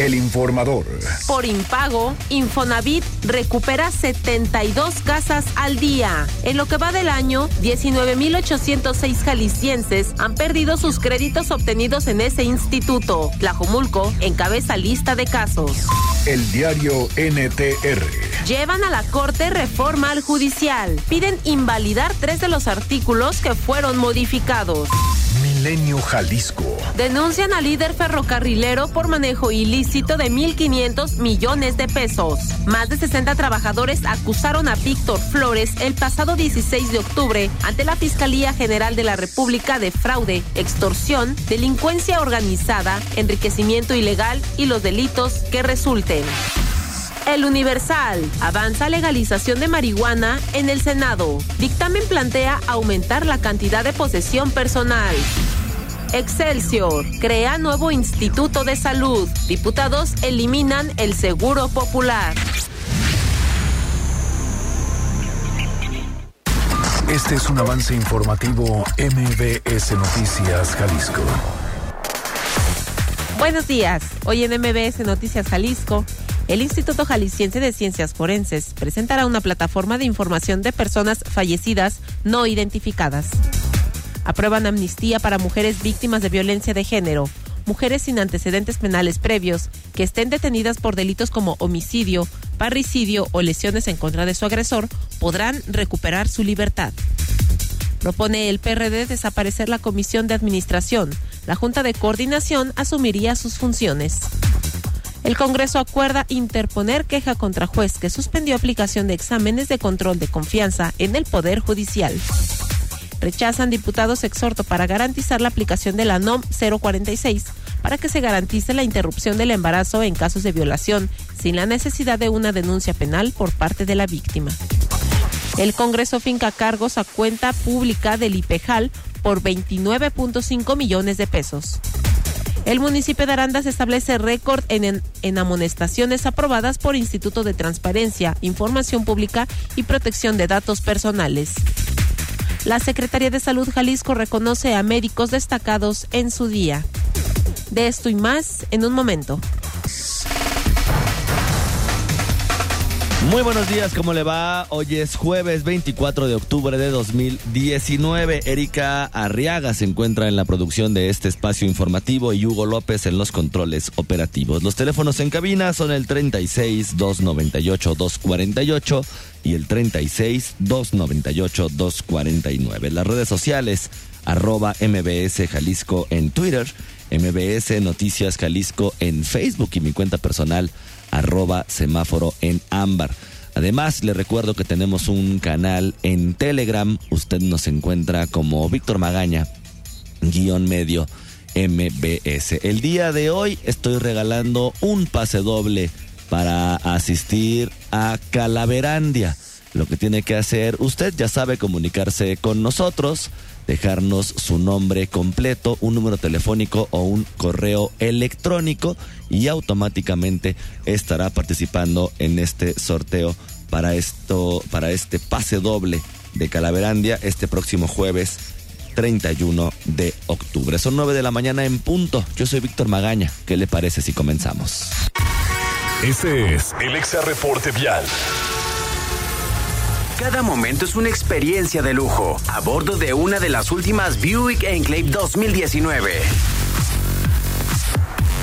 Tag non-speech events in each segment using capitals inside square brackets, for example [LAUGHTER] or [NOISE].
El informador. Por impago, Infonavit recupera 72 casas al día. En lo que va del año, 19.806 jaliscienses han perdido sus créditos obtenidos en ese instituto. Tlajomulco encabeza lista de casos. El diario NTR. Llevan a la Corte reforma al judicial. Piden invalidar tres de los artículos que fueron modificados. Milenio Jalisco. Denuncian al líder ferrocarrilero por manejo ilícito de 1.500 millones de pesos. Más de 60 trabajadores acusaron a Víctor Flores el pasado 16 de octubre ante la Fiscalía General de la República de fraude, extorsión, delincuencia organizada, enriquecimiento ilegal y los delitos que resulten. El Universal. Avanza legalización de marihuana en el Senado. Dictamen plantea aumentar la cantidad de posesión personal. Excelsior. Crea nuevo Instituto de Salud. Diputados eliminan el Seguro Popular. Este es un avance informativo MBS Noticias Jalisco. Buenos días. Hoy en MBS Noticias Jalisco el Instituto Jalisciense de Ciencias Forenses presentará una plataforma de información de personas fallecidas no identificadas. Aprueban amnistía para mujeres víctimas de violencia de género, mujeres sin antecedentes penales previos que estén detenidas por delitos como homicidio, parricidio o lesiones en contra de su agresor podrán recuperar su libertad. Propone el PRD desaparecer la Comisión de Administración. La Junta de Coordinación asumiría sus funciones. El Congreso acuerda interponer queja contra juez que suspendió aplicación de exámenes de control de confianza en el Poder Judicial. Rechazan diputados exhorto para garantizar la aplicación de la NOM 046 para que se garantice la interrupción del embarazo en casos de violación sin la necesidad de una denuncia penal por parte de la víctima. El Congreso finca cargos a cuenta pública del IPEJAL por 29.5 millones de pesos. El municipio de Arandas establece récord en, en, amonestaciones aprobadas por Instituto de Transparencia, Información Pública y Protección de Datos Personales. La Secretaría de Salud Jalisco reconoce a médicos destacados en su día. De esto y más en un momento. Muy buenos días, ¿cómo le va? Hoy es jueves 24 de octubre de 2019. Erika Arriaga se encuentra en la producción de este espacio informativo y Hugo López en los controles operativos. Los teléfonos en cabina son el 36 298 248 y el 36 298 249. Las redes sociales arroba MBS Jalisco en Twitter, MBS Noticias Jalisco en Facebook y mi cuenta personal arroba semáforo en ámbar. Además, le recuerdo que tenemos un canal en Telegram. Usted nos encuentra como Víctor Magaña, guion medio MBS. El día de hoy estoy regalando un pase doble para asistir a Calaverandia. Lo que tiene que hacer usted, ya sabe, comunicarse con nosotros dejarnos su nombre completo, un número telefónico o un correo electrónico y automáticamente estará participando en este sorteo para esto para este pase doble de Calaverandia este próximo jueves 31 de octubre. Son 9 de la mañana en punto. Yo soy Víctor Magaña. ¿Qué le parece si comenzamos? Este es el Exa Reporte Vial. Cada momento es una experiencia de lujo a bordo de una de las últimas Buick Enclave 2019.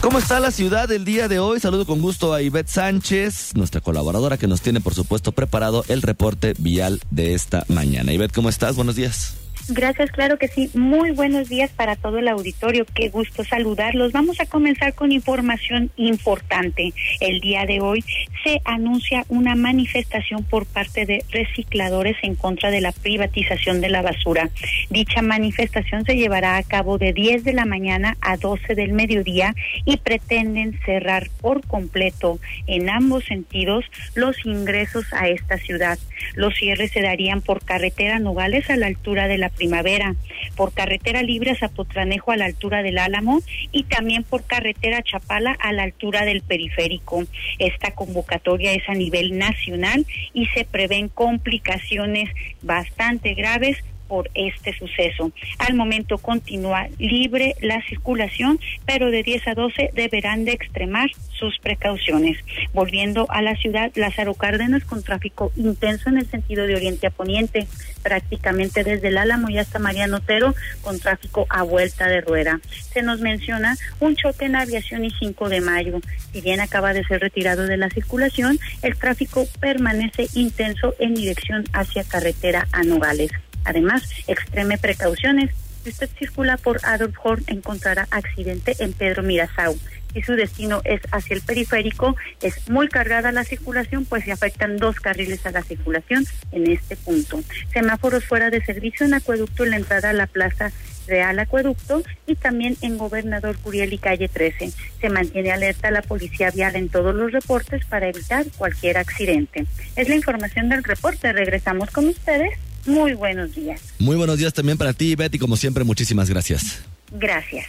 ¿Cómo está la ciudad el día de hoy? Saludo con gusto a Ivette Sánchez, nuestra colaboradora que nos tiene por supuesto preparado el reporte vial de esta mañana. Ivette, ¿cómo estás? Buenos días. Gracias, claro que sí. Muy buenos días para todo el auditorio. Qué gusto saludarlos. Vamos a comenzar con información importante. El día de hoy se anuncia una manifestación por parte de recicladores en contra de la privatización de la basura. Dicha manifestación se llevará a cabo de 10 de la mañana a 12 del mediodía y pretenden cerrar por completo en ambos sentidos los ingresos a esta ciudad. Los cierres se darían por carretera Nogales a la altura de la Primavera, por carretera libre a Zapotlanejo a la altura del Álamo y también por carretera Chapala a la altura del periférico. Esta convocatoria es a nivel nacional y se prevén complicaciones bastante graves por este suceso. Al momento continúa libre la circulación, pero de 10 a 12 deberán de extremar sus precauciones. Volviendo a la ciudad, Lázaro Cárdenas con tráfico intenso en el sentido de oriente a poniente, prácticamente desde el Álamo y hasta Mariano Otero con tráfico a vuelta de rueda. Se nos menciona un choque en aviación y 5 de mayo. Si bien acaba de ser retirado de la circulación, el tráfico permanece intenso en dirección hacia carretera a Nogales. Además, extreme precauciones. Si usted circula por Adolf Horn, encontrará accidente en Pedro Mirazau. Si su destino es hacia el periférico, es muy cargada la circulación, pues se afectan dos carriles a la circulación en este punto. Semáforos fuera de servicio en acueducto en la entrada a la plaza Real Acueducto y también en Gobernador Curiel y Calle 13. Se mantiene alerta la policía vial en todos los reportes para evitar cualquier accidente. Es la información del reporte. Regresamos con ustedes muy buenos días. Muy buenos días también para ti, Betty. Como siempre, muchísimas gracias. Gracias.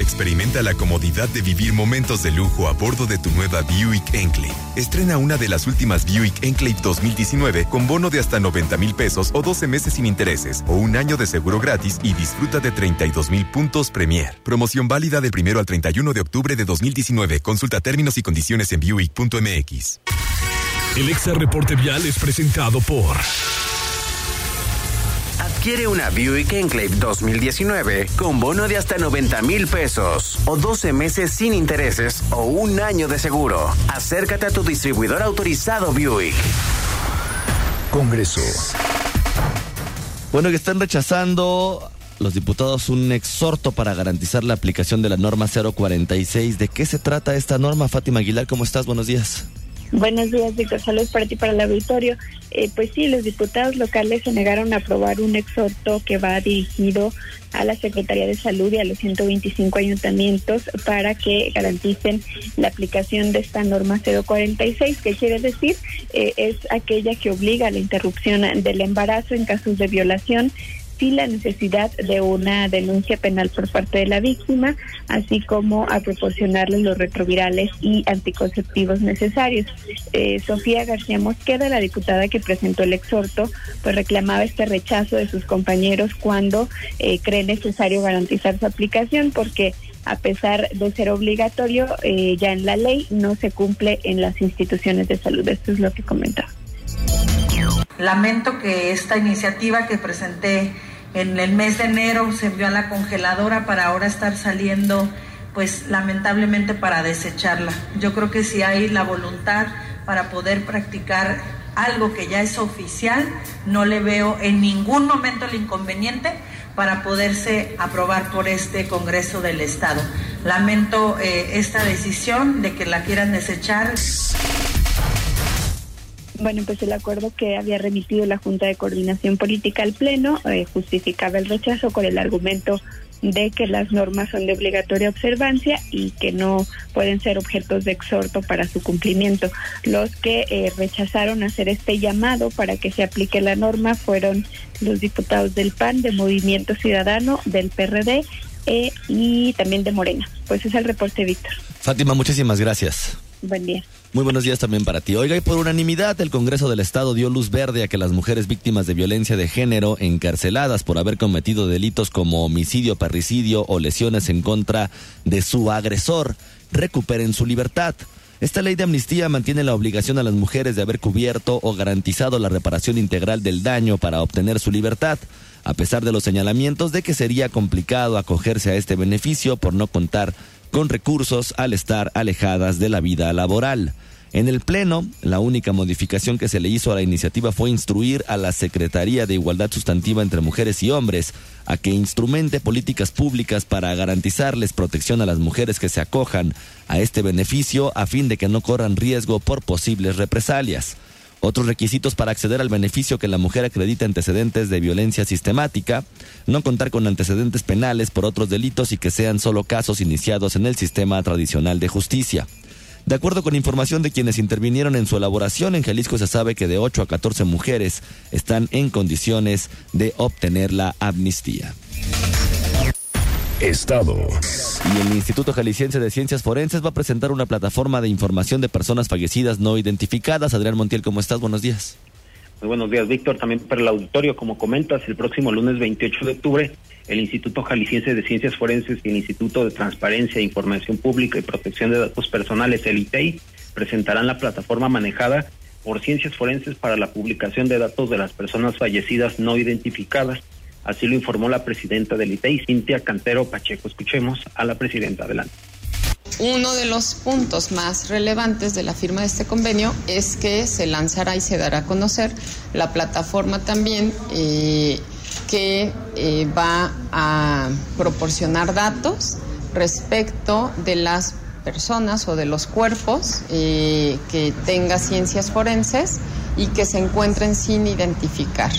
Experimenta la comodidad de vivir momentos de lujo a bordo de tu nueva Buick Enclave. Estrena una de las últimas Buick Enclave 2019 con bono de hasta 90 mil pesos o 12 meses sin intereses o un año de seguro gratis y disfruta de 32 mil puntos Premier. Promoción válida del primero al 31 de octubre de 2019. Consulta términos y condiciones en Buick.mx. El Exa Reporte Vial es presentado por... Adquiere una Buick Enclave 2019 con bono de hasta 90 mil pesos o 12 meses sin intereses o un año de seguro. Acércate a tu distribuidor autorizado Buick. Congreso. Bueno, que están rechazando los diputados un exhorto para garantizar la aplicación de la norma 046. ¿De qué se trata esta norma? Fátima Aguilar, ¿cómo estás? Buenos días. Buenos días, Víctor. Saludos para ti, para el auditorio. Eh, pues sí, los diputados locales se negaron a aprobar un exhorto que va dirigido a la Secretaría de Salud y a los 125 ayuntamientos para que garanticen la aplicación de esta norma 046, que quiere decir eh, es aquella que obliga a la interrupción del embarazo en casos de violación sí la necesidad de una denuncia penal por parte de la víctima, así como a proporcionarle los retrovirales y anticonceptivos necesarios. Eh, Sofía García Mosqueda, la diputada que presentó el exhorto, pues reclamaba este rechazo de sus compañeros cuando eh, cree necesario garantizar su aplicación, porque a pesar de ser obligatorio, eh, ya en la ley no se cumple en las instituciones de salud. Esto es lo que comentaba. Lamento que esta iniciativa que presenté en el mes de enero se envió a la congeladora para ahora estar saliendo, pues lamentablemente para desecharla. Yo creo que si hay la voluntad para poder practicar algo que ya es oficial, no le veo en ningún momento el inconveniente para poderse aprobar por este Congreso del Estado. Lamento eh, esta decisión de que la quieran desechar. Bueno, pues el acuerdo que había remitido la Junta de Coordinación Política al Pleno eh, justificaba el rechazo con el argumento de que las normas son de obligatoria observancia y que no pueden ser objetos de exhorto para su cumplimiento. Los que eh, rechazaron hacer este llamado para que se aplique la norma fueron los diputados del PAN, de Movimiento Ciudadano, del PRD eh, y también de Morena. Pues es el reporte, Víctor. Fátima, muchísimas gracias. Buen día. Muy buenos días también para ti. Oiga, y por unanimidad, el Congreso del Estado dio luz verde a que las mujeres víctimas de violencia de género encarceladas por haber cometido delitos como homicidio, parricidio o lesiones en contra de su agresor recuperen su libertad. Esta ley de amnistía mantiene la obligación a las mujeres de haber cubierto o garantizado la reparación integral del daño para obtener su libertad, a pesar de los señalamientos de que sería complicado acogerse a este beneficio por no contar con recursos al estar alejadas de la vida laboral. En el Pleno, la única modificación que se le hizo a la iniciativa fue instruir a la Secretaría de Igualdad Sustantiva entre Mujeres y Hombres a que instrumente políticas públicas para garantizarles protección a las mujeres que se acojan a este beneficio a fin de que no corran riesgo por posibles represalias. Otros requisitos para acceder al beneficio que la mujer acredite antecedentes de violencia sistemática, no contar con antecedentes penales por otros delitos y que sean solo casos iniciados en el sistema tradicional de justicia. De acuerdo con información de quienes intervinieron en su elaboración, en Jalisco se sabe que de 8 a 14 mujeres están en condiciones de obtener la amnistía. Estado. Y el Instituto Jalisciense de Ciencias Forenses va a presentar una plataforma de información de personas fallecidas no identificadas. Adrián Montiel, ¿cómo estás? Buenos días. Muy buenos días, Víctor. También para el auditorio, como comentas, el próximo lunes 28 de octubre, el Instituto Jalisciense de Ciencias Forenses y el Instituto de Transparencia, Información Pública y Protección de Datos Personales, el ITEI, presentarán la plataforma manejada por Ciencias Forenses para la publicación de datos de las personas fallecidas no identificadas Así lo informó la presidenta del ITEI, Cintia Cantero Pacheco. Escuchemos a la presidenta. Adelante. Uno de los puntos más relevantes de la firma de este convenio es que se lanzará y se dará a conocer la plataforma también eh, que eh, va a proporcionar datos respecto de las personas o de los cuerpos eh, que tenga ciencias forenses y que se encuentren sin identificar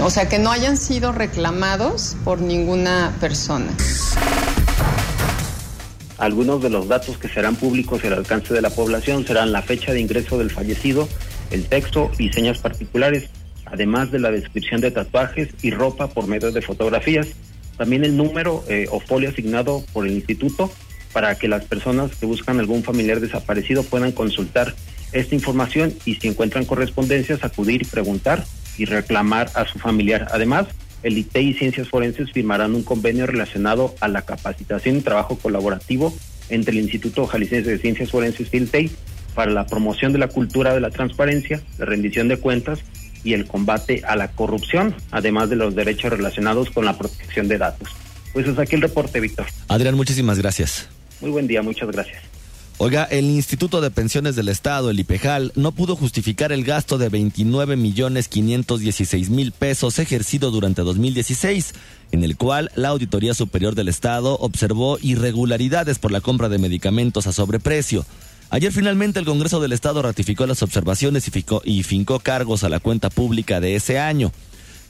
o sea, que no hayan sido reclamados por ninguna persona. Algunos de los datos que serán públicos al alcance de la población serán la fecha de ingreso del fallecido, el texto y señas particulares, además de la descripción de tatuajes y ropa por medio de fotografías. También el número eh, o folio asignado por el instituto para que las personas que buscan algún familiar desaparecido puedan consultar esta información y si encuentran correspondencias acudir y preguntar y reclamar a su familiar. Además, el ITEI y Ciencias Forenses firmarán un convenio relacionado a la capacitación y trabajo colaborativo entre el Instituto Jalisciense de Ciencias Forenses y el ITEI para la promoción de la cultura de la transparencia, la rendición de cuentas y el combate a la corrupción, además de los derechos relacionados con la protección de datos. Pues es aquí el reporte, Víctor. Adrián, muchísimas gracias. Muy buen día, muchas gracias. Oiga, el Instituto de Pensiones del Estado, el IPEJAL, no pudo justificar el gasto de 29 millones 516 mil pesos ejercido durante 2016, en el cual la Auditoría Superior del Estado observó irregularidades por la compra de medicamentos a sobreprecio. Ayer finalmente el Congreso del Estado ratificó las observaciones y, y fincó cargos a la cuenta pública de ese año.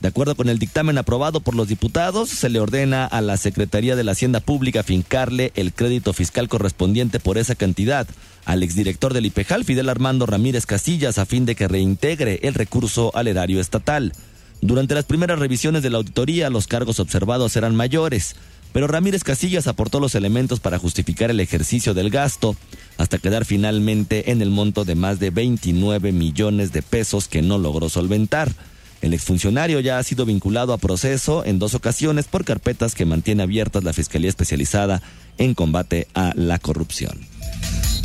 De acuerdo con el dictamen aprobado por los diputados, se le ordena a la Secretaría de la Hacienda Pública fincarle el crédito fiscal correspondiente por esa cantidad al exdirector del IPEJAL, Fidel Armando Ramírez Casillas, a fin de que reintegre el recurso al erario estatal. Durante las primeras revisiones de la auditoría, los cargos observados eran mayores, pero Ramírez Casillas aportó los elementos para justificar el ejercicio del gasto, hasta quedar finalmente en el monto de más de 29 millones de pesos que no logró solventar. El exfuncionario ya ha sido vinculado a proceso en dos ocasiones por carpetas que mantiene abiertas la Fiscalía Especializada en combate a la corrupción.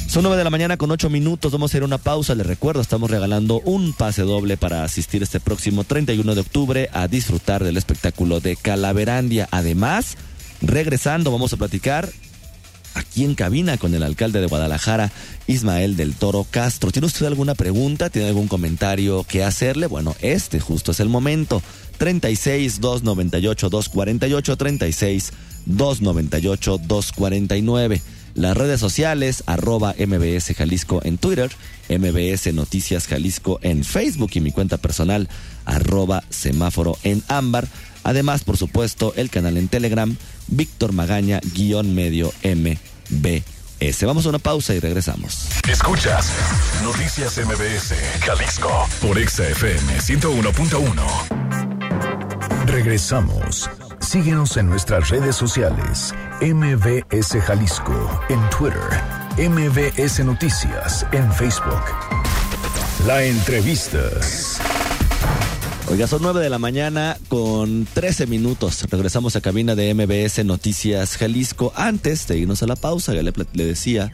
Son nueve de la mañana con ocho minutos. Vamos a hacer una pausa. Les recuerdo, estamos regalando un pase doble para asistir este próximo 31 de octubre a disfrutar del espectáculo de Calaverandia. Además, regresando, vamos a platicar aquí en cabina con el alcalde de Guadalajara, Ismael del Toro Castro. ¿Tiene usted alguna pregunta? ¿Tiene algún comentario que hacerle? Bueno, este justo es el momento. 36 298 248 36 298 249. Las redes sociales, arroba MBS Jalisco en Twitter, MBS Noticias Jalisco en Facebook y mi cuenta personal, arroba semáforo en ámbar. Además, por supuesto, el canal en Telegram, Víctor Magaña, guion medio MBS. Vamos a una pausa y regresamos. Escuchas Noticias MBS, Jalisco, por XFM 101.1. Regresamos. Síguenos en nuestras redes sociales. MBS Jalisco en Twitter. MBS Noticias en Facebook. La entrevista. Oiga, son 9 de la mañana con 13 minutos. Regresamos a cabina de MBS Noticias Jalisco. Antes de irnos a la pausa, ya le, le, decía,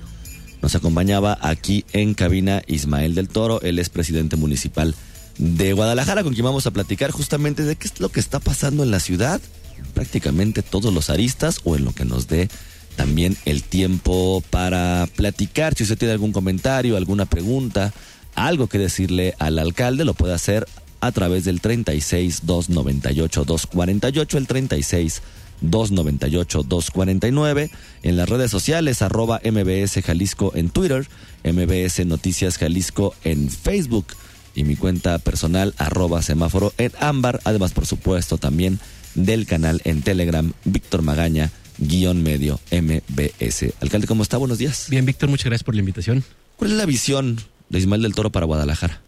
nos acompañaba aquí en cabina Ismael del Toro, él es presidente municipal de Guadalajara, con quien vamos a platicar justamente de qué es lo que está pasando en la ciudad, prácticamente todos los aristas o en lo que nos dé también el tiempo para platicar. Si usted tiene algún comentario, alguna pregunta, algo que decirle al alcalde, lo puede hacer a través del 36 298 248, el 36 298 249, en las redes sociales arroba MBS Jalisco en Twitter, MBS Noticias Jalisco en Facebook y mi cuenta personal arroba semáforo en ámbar, además por supuesto también del canal en Telegram Víctor Magaña guion medio MBS. Alcalde, ¿cómo está? Buenos días. Bien, Víctor, muchas gracias por la invitación. ¿Cuál es la visión de Ismael del Toro para Guadalajara?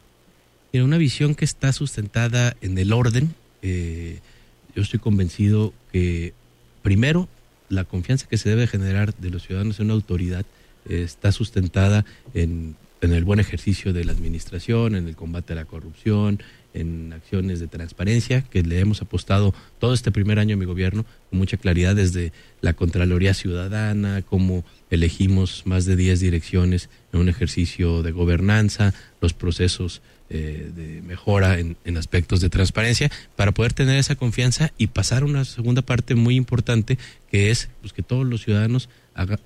Mira, una visión que está sustentada en el orden. Eh, yo estoy convencido que, primero, la confianza que se debe generar de los ciudadanos en una autoridad eh, está sustentada en, en el buen ejercicio de la administración, en el combate a la corrupción, en acciones de transparencia que le hemos apostado todo este primer año a mi gobierno con mucha claridad desde la Contraloría Ciudadana, cómo elegimos más de 10 direcciones en un ejercicio de gobernanza, los procesos eh, de mejora en, aspectos de transparencia para poder tener esa confianza y pasar a una segunda parte muy importante que es pues, que todos los ciudadanos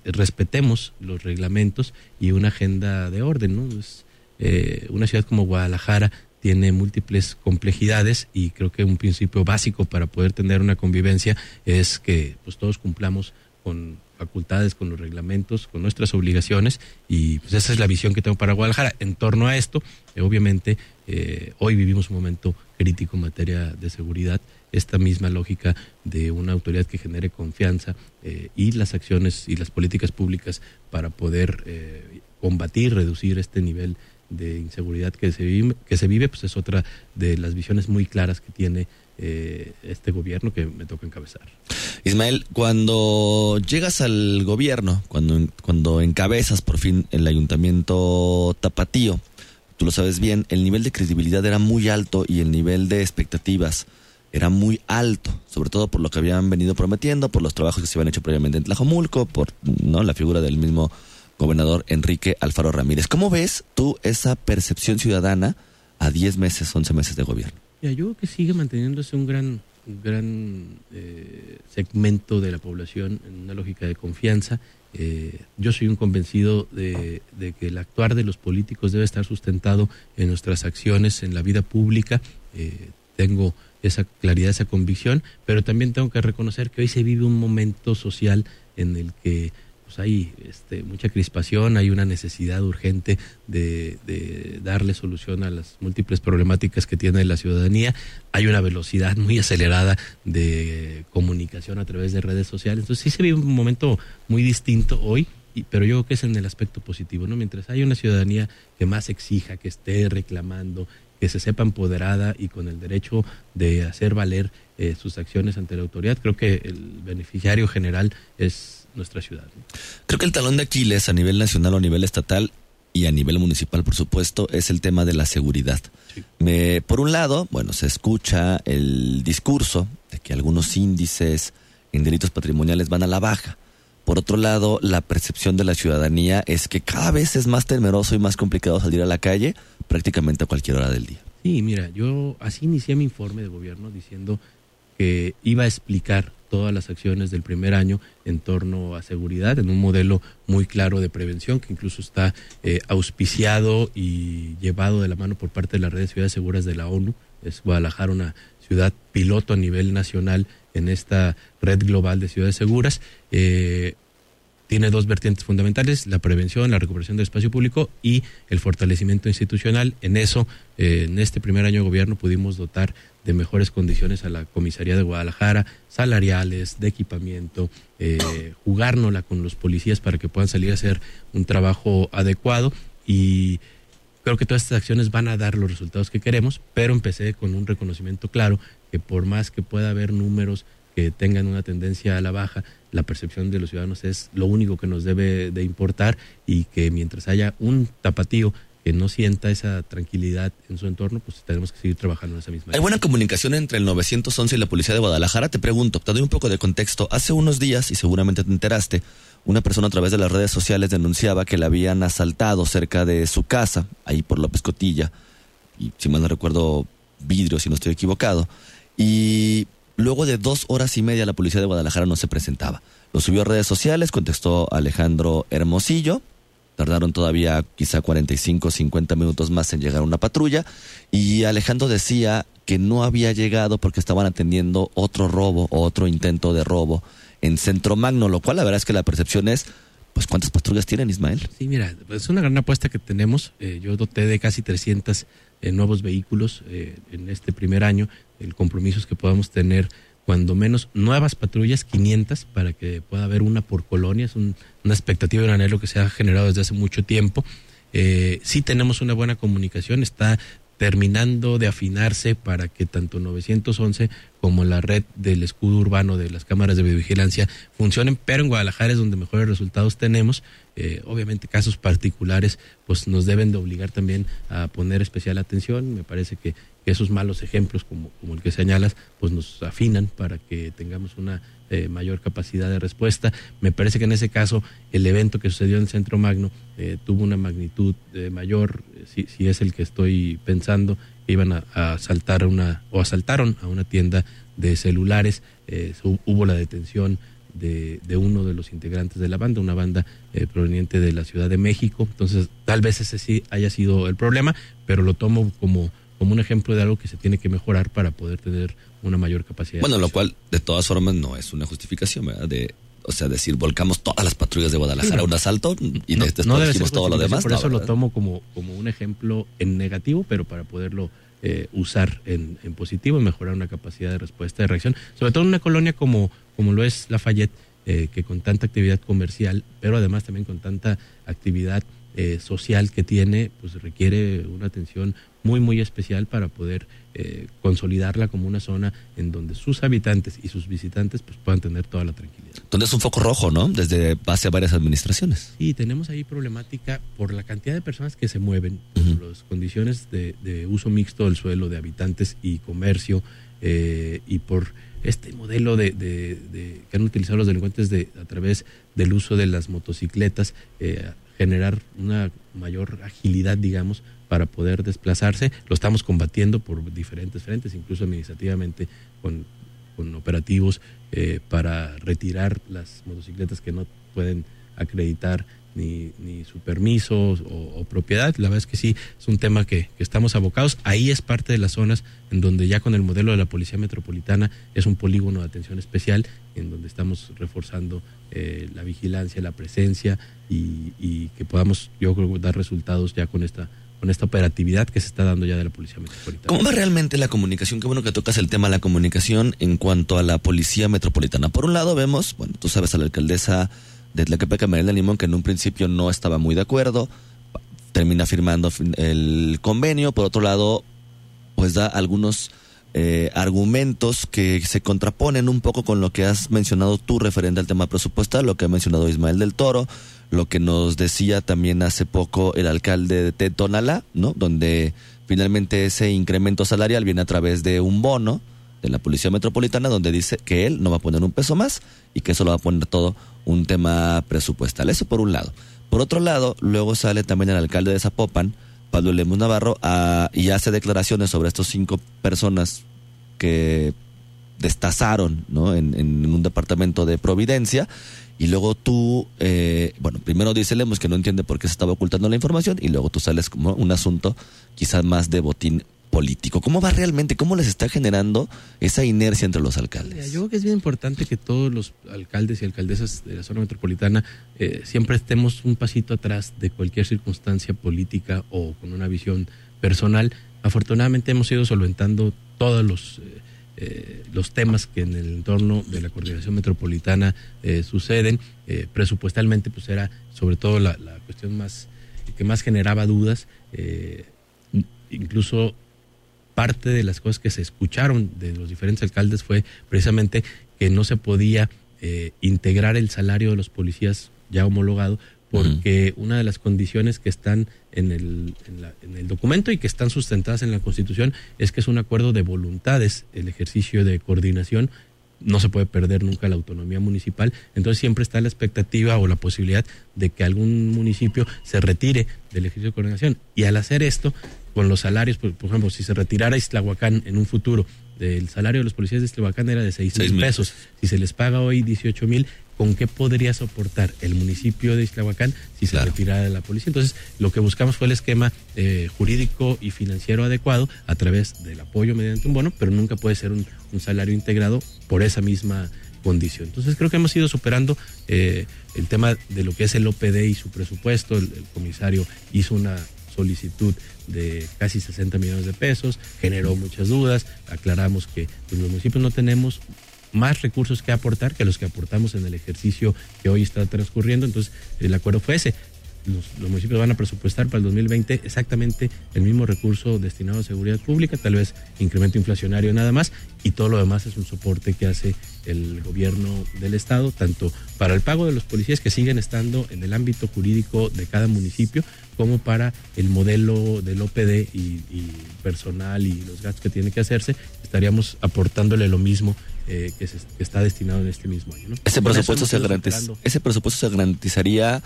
respetemos los reglamentos y una agenda de orden. ¿no? Es, eh, una ciudad como Guadalajara tiene múltiples complejidades y creo que un principio básico para poder tener una convivencia es que pues todos cumplamos con facultades, con los reglamentos, con nuestras obligaciones y pues esa es la visión que tengo para Guadalajara. En torno a esto, eh, obviamente, eh, hoy vivimos un momento crítico en materia de seguridad, esta misma lógica de una autoridad que genere confianza eh, y las acciones y las políticas públicas para poder combatir, reducir este nivel de inseguridad que se vive, que se vive, pues es otra de las visiones muy claras que tiene eh, este gobierno que me toca encabezar. Ismael, cuando llegas al gobierno, cuando, cuando encabezas por fin el ayuntamiento tapatío, tú lo sabes bien, el nivel de credibilidad era muy alto y el nivel de expectativas era muy alto, sobre todo por lo que habían venido prometiendo, por los trabajos que se habían hecho previamente en Tlajomulco, por no la figura del mismo gobernador Enrique Alfaro Ramírez. ¿Cómo ves tú esa percepción ciudadana a 10 meses, 11 meses de gobierno? Yo creo que sigue manteniéndose un gran, un gran eh, segmento de la población en una lógica de confianza. Eh, yo soy un convencido de, de, que el actuar de los políticos debe estar sustentado en nuestras acciones, en la vida pública. Eh, tengo esa claridad, esa convicción, pero también tengo que reconocer que hoy se vive un momento social en el que pues hay este, mucha crispación, hay una necesidad urgente de, de, darle solución a las múltiples problemáticas que tiene la ciudadanía, hay una velocidad muy acelerada de comunicación a través de redes sociales, entonces sí se vive un momento muy distinto hoy, pero yo creo que es en el aspecto positivo, ¿no? Mientras hay una ciudadanía que más exija, que esté reclamando, que se sepa empoderada y con el derecho de hacer valer eh, sus acciones ante la autoridad, creo que el beneficiario general es nuestra ciudad. Creo que el talón de Aquiles a nivel nacional o a nivel estatal y a nivel municipal, por supuesto, es el tema de la seguridad. Sí. Me, por un lado, bueno, se escucha el discurso de que algunos índices en delitos patrimoniales van a la baja. Por otro lado, la percepción de la ciudadanía es que cada vez es más temeroso y más complicado salir a la calle prácticamente a cualquier hora del día. Sí, mira, yo así inicié mi informe de gobierno diciendo que iba a explicar todas las acciones del primer año en torno a seguridad, en un modelo muy claro de prevención que incluso está eh, auspiciado y llevado de la mano por parte de las redes ciudades seguras de la ONU. Es Guadalajara una ciudad piloto a nivel nacional en esta red global de ciudades seguras. Eh, tiene dos vertientes fundamentales, la prevención, la recuperación del espacio público y el fortalecimiento institucional. En eso, eh, en este primer año de gobierno pudimos dotar de mejores condiciones a la comisaría de Guadalajara, salariales, de equipamiento, eh, jugárnosla con los policías para que puedan salir a hacer un trabajo adecuado. Y creo que todas estas acciones van a dar los resultados que queremos, pero empecé con un reconocimiento claro que por más que pueda haber números que tengan una tendencia a la baja, la percepción de los ciudadanos es lo único que nos debe de importar y que mientras haya un tapatío que no sienta esa tranquilidad en su entorno, pues tenemos que seguir trabajando en esa misma. ¿Hay buena comunicación entre el 911 y la policía de Guadalajara? Te pregunto, te doy un poco de contexto. Hace unos días, y seguramente te enteraste, una persona a través de las redes sociales denunciaba que la habían asaltado cerca de su casa, ahí por López Cotilla, y si mal no recuerdo, vidrio, si no estoy equivocado. Y luego de dos horas y media la policía de Guadalajara no se presentaba. Lo subió a redes sociales, contestó Alejandro Hermosillo, Tardaron todavía quizá 45, 50 minutos más en llegar a una patrulla y Alejandro decía que no había llegado porque estaban atendiendo otro robo o otro intento de robo en Centro Magno, lo cual la verdad es que la percepción es, pues ¿cuántas patrullas tienen Ismael? Sí, mira, es una gran apuesta que tenemos. Eh, yo doté de casi 300 eh, nuevos vehículos eh, en este primer año. El compromiso es que podamos tener cuando menos nuevas patrullas, 500, para que pueda haber una por colonia. Es un- una expectativa y un anhelo que se ha generado desde hace mucho tiempo. Eh, sí tenemos una buena comunicación, está terminando de afinarse para que tanto 911 como la red del escudo urbano de las cámaras de videovigilancia funcionen, pero en Guadalajara es donde mejores resultados tenemos. Eh, obviamente casos particulares pues nos deben de obligar también a poner especial atención. Me parece que, esos malos ejemplos como, el que señalas pues nos afinan para que tengamos una eh, mayor capacidad de respuesta. Me parece que en ese caso el evento que sucedió en el Centro Magno eh, tuvo una magnitud eh, mayor, si, si es el que estoy pensando, que iban a, a asaltar una, o asaltaron a una tienda de celulares, hubo la detención de, uno de los integrantes de la banda, una banda proveniente de la Ciudad de México, entonces tal vez ese sí haya sido el problema, pero lo tomo como, como un ejemplo de algo que se tiene que mejorar para poder tener una mayor capacidad. Bueno, lo cual de todas formas no es una justificación, ¿verdad? De, o sea, decir, volcamos todas las patrullas de Guadalajara Sí, no. a un asalto y no, después no ser todo lo demás. Por eso lo tomo como, como un ejemplo en negativo, pero para poderlo eh, usar en, en positivo y mejorar una capacidad de respuesta, de reacción, sobre todo en una colonia como, como lo es Lafayette, eh, que con tanta actividad comercial, pero además también con tanta actividad eh, social que tiene, pues requiere una atención muy, muy especial para poder eh, consolidarla como una zona en donde sus habitantes y sus visitantes pues puedan tener toda la tranquilidad. Donde es un foco rojo, ¿no? Desde base a varias administraciones. Sí, tenemos ahí problemática por la cantidad de personas que se mueven, por las condiciones de, de uso mixto del suelo, de habitantes y comercio, eh, y por este modelo de, de- de- que han utilizado los delincuentes de, a través del uso de las motocicletas, eh, generar una mayor agilidad, digamos, para poder desplazarse. Lo estamos combatiendo por diferentes frentes, incluso administrativamente con, con operativos eh, para retirar las motocicletas que no pueden acreditar ni, ni su permiso o, o propiedad. La verdad es que sí, es un tema que, que estamos abocados. Ahí es parte de las zonas en donde ya con el modelo de la Policía Metropolitana es un polígono de atención especial, en donde estamos reforzando eh, la vigilancia, la presencia y, y que podamos, yo creo, dar resultados ya con esta con esta operatividad que se está dando ya de la Policía Metropolitana. ¿Cómo va realmente la comunicación? Qué bueno que tocas el tema de la comunicación en cuanto a la policía metropolitana. Por un lado vemos, bueno, tú sabes a la alcaldesa de Tlaquepaque, María Limón, que en un principio no estaba muy de acuerdo, termina firmando el convenio. Por otro lado, pues da algunos eh, argumentos que se contraponen un poco con lo que has mencionado tú referente al tema presupuestal, lo que ha mencionado Ismael del Toro, lo que nos decía también hace poco el alcalde de Tonalá, ¿no? Donde finalmente ese incremento salarial viene a través de un bono de la Policía Metropolitana donde dice que él no va a poner un peso más y que eso lo va a poner todo un tema presupuestal. Eso por un lado. Por otro lado, luego sale también el alcalde de Zapopan, Pablo Lemus Navarro, y hace declaraciones sobre estos cinco personas que destazaron ¿no? en, un departamento de Providencia. Y luego tú, eh, bueno, primero dice Lemos que no entiende por qué se estaba ocultando la información y luego tú sales como un asunto quizás más de botín político. ¿Cómo va realmente? ¿Cómo les está generando esa inercia entre los alcaldes? Yo creo que es bien importante que todos los alcaldes y alcaldesas de la zona metropolitana eh, siempre estemos un pasito atrás de cualquier circunstancia política o con una visión personal. Afortunadamente hemos ido solventando todos los, eh, eh, los temas que en el entorno de la coordinación metropolitana eh, suceden. Eh, presupuestalmente, pues era sobre todo la, la cuestión más que más generaba dudas. incluso parte de las cosas que se escucharon de los diferentes alcaldes fue precisamente que no se podía eh, integrar el salario de los policías ya homologado porque una de las condiciones que están en el, en, la- en el documento y que están sustentadas en la Constitución es que es un acuerdo de voluntades el ejercicio de coordinación no se puede perder nunca la autonomía municipal, entonces siempre está la expectativa o la posibilidad de que algún municipio se retire del ejercicio de coordinación. Y al hacer esto, con los salarios, por, por ejemplo, si se retirara Islahuacán en un futuro, el salario de los policías de Islahuacán era de seis Seis mil mil pesos, si se les paga hoy 18 mil, ¿con qué podría soportar el municipio de Islahuacán si se retirara de la policía? Entonces, lo que buscamos fue el esquema eh, jurídico y financiero adecuado a través del apoyo mediante un bono, pero nunca puede ser un, un salario integrado por esa misma condición. Entonces, creo que hemos ido superando eh, el tema de lo que es el OPD y su presupuesto. El, el comisario hizo una solicitud de casi 60 millones de pesos, generó muchas dudas, aclaramos que pues, los municipios no tenemos más recursos que aportar que los que aportamos en el ejercicio que hoy está transcurriendo. Entonces, el acuerdo fue ese los, municipios van a presupuestar para el 2020 exactamente el mismo recurso destinado a seguridad pública, tal vez incremento inflacionario nada más, y todo lo demás es un soporte que hace el gobierno del estado, tanto para el pago de los policías que siguen estando en el ámbito jurídico de cada municipio, como para el modelo del OPD y, personal y los gastos que tiene que hacerse, estaríamos aportándole lo mismo eh, que, se, está destinado en este mismo año. Ese, presupuesto se ese presupuesto se garantizaría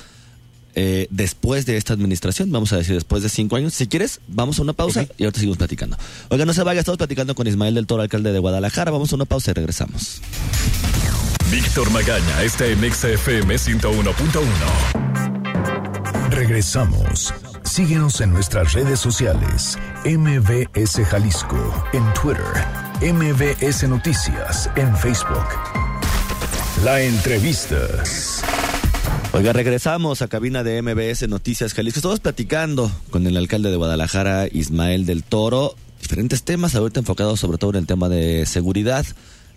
eh, después de esta administración, vamos a decir después de cinco años. Si quieres, vamos a una pausa y ahorita seguimos platicando. Oiga, no se vaya, estamos platicando con Ismael del Toro, alcalde de Guadalajara. Vamos a una pausa y regresamos. Víctor Magaña está en XFM 101.1. Regresamos. Síguenos en nuestras redes sociales. MBS Jalisco en Twitter. MBS Noticias en Facebook. La entrevista. Oiga, regresamos a cabina de MBS Noticias Jalisco. Estamos platicando con el alcalde de Guadalajara, Ismael del Toro, diferentes temas, ahorita enfocados sobre todo en el tema de seguridad,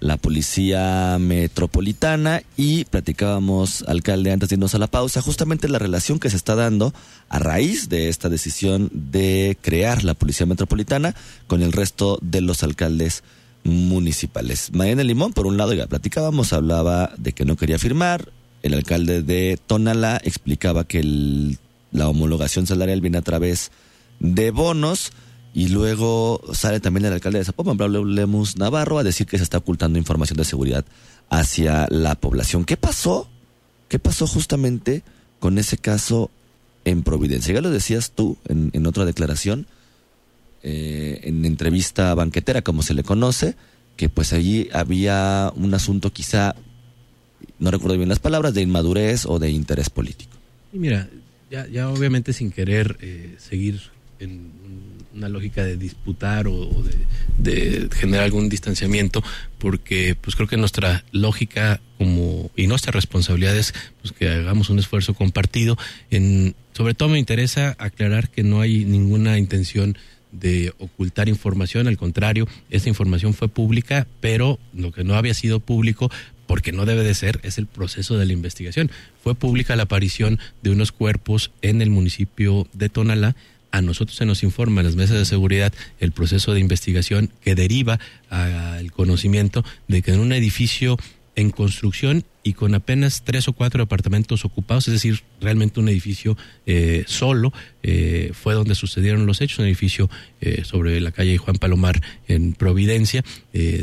la policía metropolitana y platicábamos, alcalde, antes de irnos a la pausa, justamente la relación que se está dando a raíz de esta decisión de crear la policía metropolitana con el resto de los alcaldes municipales. Mariana Limón, por un lado, ya platicábamos, hablaba de que no quería firmar, el alcalde de Tonalá explicaba que la homologación salarial viene a través de bonos y luego sale también el alcalde de Zapopan, Pablo Lemus Navarro, a decir que se está ocultando información de seguridad hacia la población. ¿Qué pasó? ¿Qué pasó justamente con ese caso en Providencia? Ya lo decías tú en, otra declaración, eh, en entrevista banquetera, como se le conoce, que pues allí había un asunto quizá no recuerdo bien las palabras, de inmadurez o de interés político. Y mira, ya, ya obviamente sin querer eh, seguir en una lógica de disputar o, de, generar algún distanciamiento, porque pues creo que nuestra lógica como y nuestra responsabilidad es pues, que hagamos un esfuerzo compartido. En, sobre todo me interesa aclarar que no hay ninguna intención de ocultar información, al contrario, esta información fue pública, pero lo que no había sido público porque no debe de ser, es el proceso de la investigación. Fue pública la aparición de unos cuerpos en el municipio de Tonalá. A nosotros se nos informa en las mesas de seguridad el proceso de investigación que deriva al conocimiento de que en un edificio en construcción y con apenas tres o cuatro apartamentos ocupados, es decir, realmente un edificio eh, solo, eh, fue donde sucedieron los hechos, un edificio eh, sobre la calle Juan Palomar en Providencia.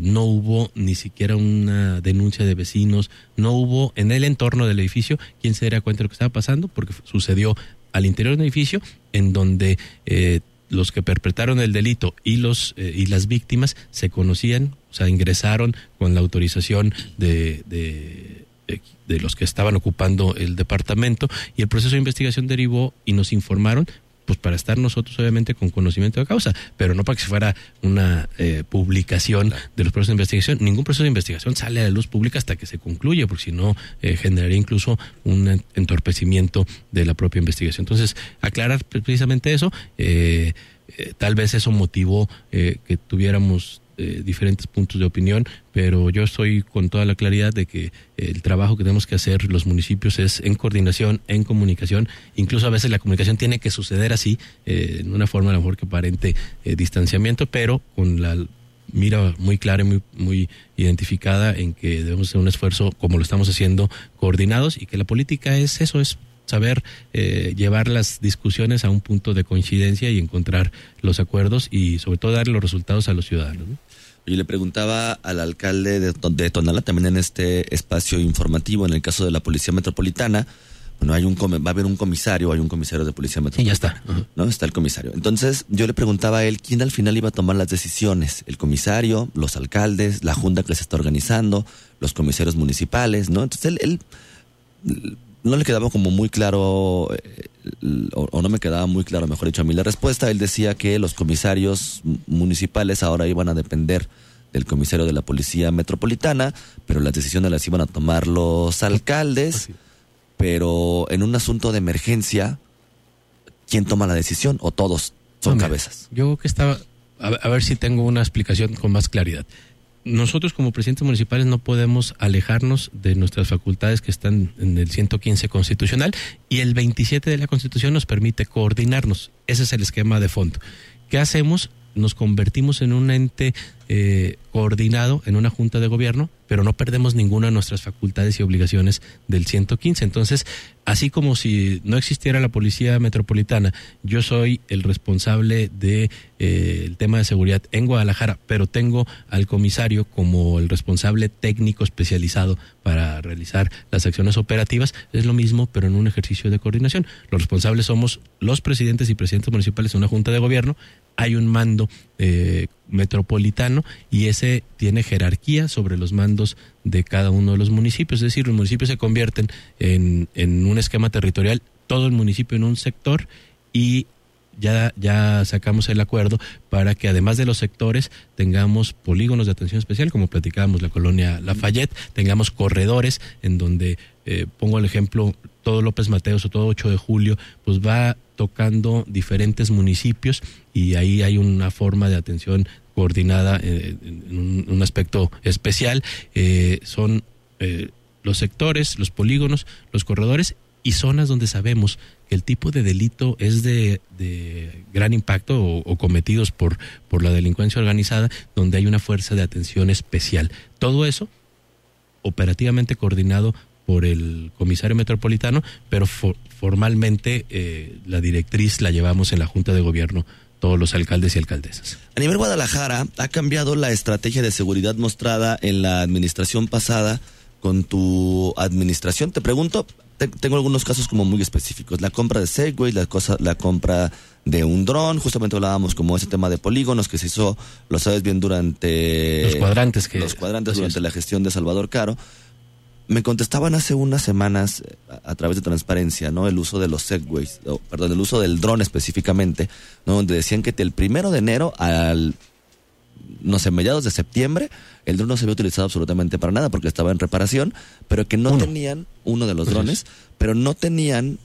no hubo ni siquiera una denuncia de vecinos, no hubo en el entorno del edificio quien se diera cuenta de lo que estaba pasando, porque sucedió al interior del edificio, en donde los que perpetraron el delito y los y las víctimas se conocían, o sea, ingresaron con la autorización de, de, de, los que estaban ocupando el departamento y el proceso de investigación derivó y nos informaron pues para estar nosotros obviamente con conocimiento de causa, pero no para que fuera una eh, publicación de los procesos de investigación. Ningún proceso de investigación sale a la luz pública hasta que se concluye, porque si no eh, generaría incluso un entorpecimiento de la propia investigación. Entonces, aclarar precisamente eso, eh, tal vez eso motivó que tuviéramos eh, diferentes puntos de opinión, pero yo estoy con toda la claridad de que el trabajo que tenemos que hacer los municipios es en coordinación, en comunicación, incluso a veces la comunicación tiene que suceder así, eh, en una forma a lo mejor que aparente eh, distanciamiento, pero con la mira muy clara y muy, muy identificada en que debemos hacer un esfuerzo como lo estamos haciendo coordinados y que la política es eso, es saber llevar las discusiones a un punto de coincidencia y encontrar los acuerdos y sobre todo dar los resultados a los ciudadanos. Y le preguntaba al alcalde de, Tonala, también en este espacio informativo, en el caso de la Policía Metropolitana, bueno, hay un va a haber un comisario, hay un comisario de Policía Metropolitana. ya está. ¿No? Está el comisario. Entonces, yo le preguntaba a él quién al final iba a tomar las decisiones. El comisario, los alcaldes, la junta que se está organizando, los comisarios municipales, ¿no? Entonces, él, él no le quedaba como muy claro, eh, o, no me quedaba muy claro, mejor dicho, a mí la respuesta. Él decía que los comisarios municipales ahora iban a depender del comisario de la Policía Metropolitana, pero las decisiones las iban a tomar los alcaldes. Pero en un asunto de emergencia, ¿quién toma la decisión? ¿O todos son cabezas? Yo que estaba, a ver si tengo una explicación con más claridad nosotros como presidentes municipales no podemos alejarnos de nuestras facultades que están en el 115 constitucional y el 27 de la constitución nos permite coordinarnos. Ese es el esquema de fondo. ¿Qué hacemos? Nos convertimos en un ente eh, coordinado en una junta de gobierno, pero no perdemos ninguna de nuestras facultades y obligaciones del 115. Entonces, así como si no existiera la policía metropolitana, yo soy el responsable de eh, tema de seguridad en Guadalajara, pero tengo al comisario como el responsable técnico especializado para realizar las acciones operativas, es lo mismo, pero en un ejercicio de coordinación. Los responsables somos los presidentes y presidentes municipales de una junta de gobierno, hay un mando eh, metropolitano y ese tiene jerarquía sobre los mandos de cada uno de los municipios. Es decir, los municipios se convierten en, en un esquema territorial, todo el municipio en un sector y ya, ya sacamos el acuerdo para que además de los sectores tengamos polígonos de atención especial, como platicábamos la colonia Lafayette, tengamos corredores en donde, eh, pongo el ejemplo, todo López Mateos o todo 8 de julio, pues va tocando diferentes municipios y ahí hay una forma de atención coordinada eh, en un, aspecto especial. Eh, son los sectores, los polígonos, los corredores y zonas donde sabemos que el tipo de delito es de, gran impacto o, cometidos por, por la delincuencia organizada, donde hay una fuerza de atención especial. Todo eso operativamente coordinado por el comisario metropolitano, pero formalmente eh, la directriz la llevamos en la Junta de Gobierno todos los alcaldes y alcaldesas. A nivel Guadalajara, ¿ha cambiado la estrategia de seguridad mostrada en la administración pasada con tu administración? Te pregunto, tengo algunos casos como muy específicos. La compra de Segway, la, cosa, la compra de un dron, justamente hablábamos como ese tema de polígonos que se hizo, lo sabes bien, durante... Los cuadrantes que... Los cuadrantes durante la gestión de Salvador Caro. Me contestaban hace unas semanas eh, a, través de transparencia, ¿no? El uso de los Segways, perdón, el uso del dron específicamente, ¿no? Donde decían que el primero de enero al no sé, mediados de septiembre, el dron no se había utilizado absolutamente para nada porque estaba en reparación, pero que no tenían, uno de los drones, pero no tenían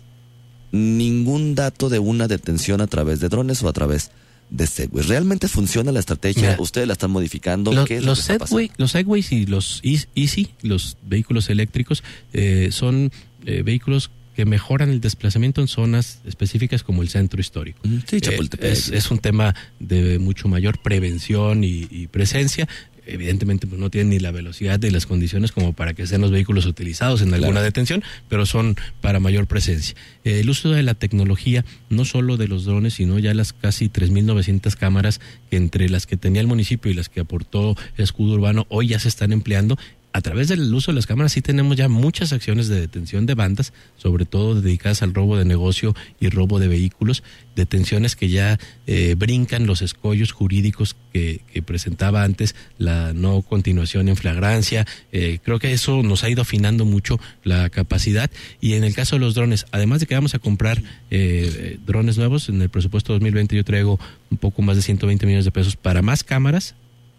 ningún dato de una detención a través de drones o a través de Segway. ¿Realmente funciona la estrategia? ¿Ustedes la están modificando? los, Segway, los Segways y los Easy, los vehículos eléctricos, eh, son eh, vehículos que mejoran el desplazamiento en zonas específicas como el centro histórico. Sí, eh, es, un tema de mucho mayor prevención y, presencia. Evidentemente pues, no tienen ni la velocidad ni las condiciones como para que sean los vehículos utilizados en alguna detención, pero son para mayor presencia. Eh, el uso de la tecnología, no solo de los drones, sino ya las casi 3.900 cámaras que entre las que tenía el municipio y las que aportó Escudo Urbano hoy ya se están empleando a través del uso de las cámaras sí tenemos ya muchas acciones de detención de bandas, sobre todo dedicadas al robo de negocio y robo de vehículos, detenciones que ya eh, brincan los escollos jurídicos que, presentaba antes la no continuación en flagrancia. Eh, creo que eso nos ha ido afinando mucho la capacidad y en el caso de los drones, además de que vamos a comprar eh, drones nuevos, en el presupuesto 2020 yo traigo un poco más de 120 millones de pesos para más cámaras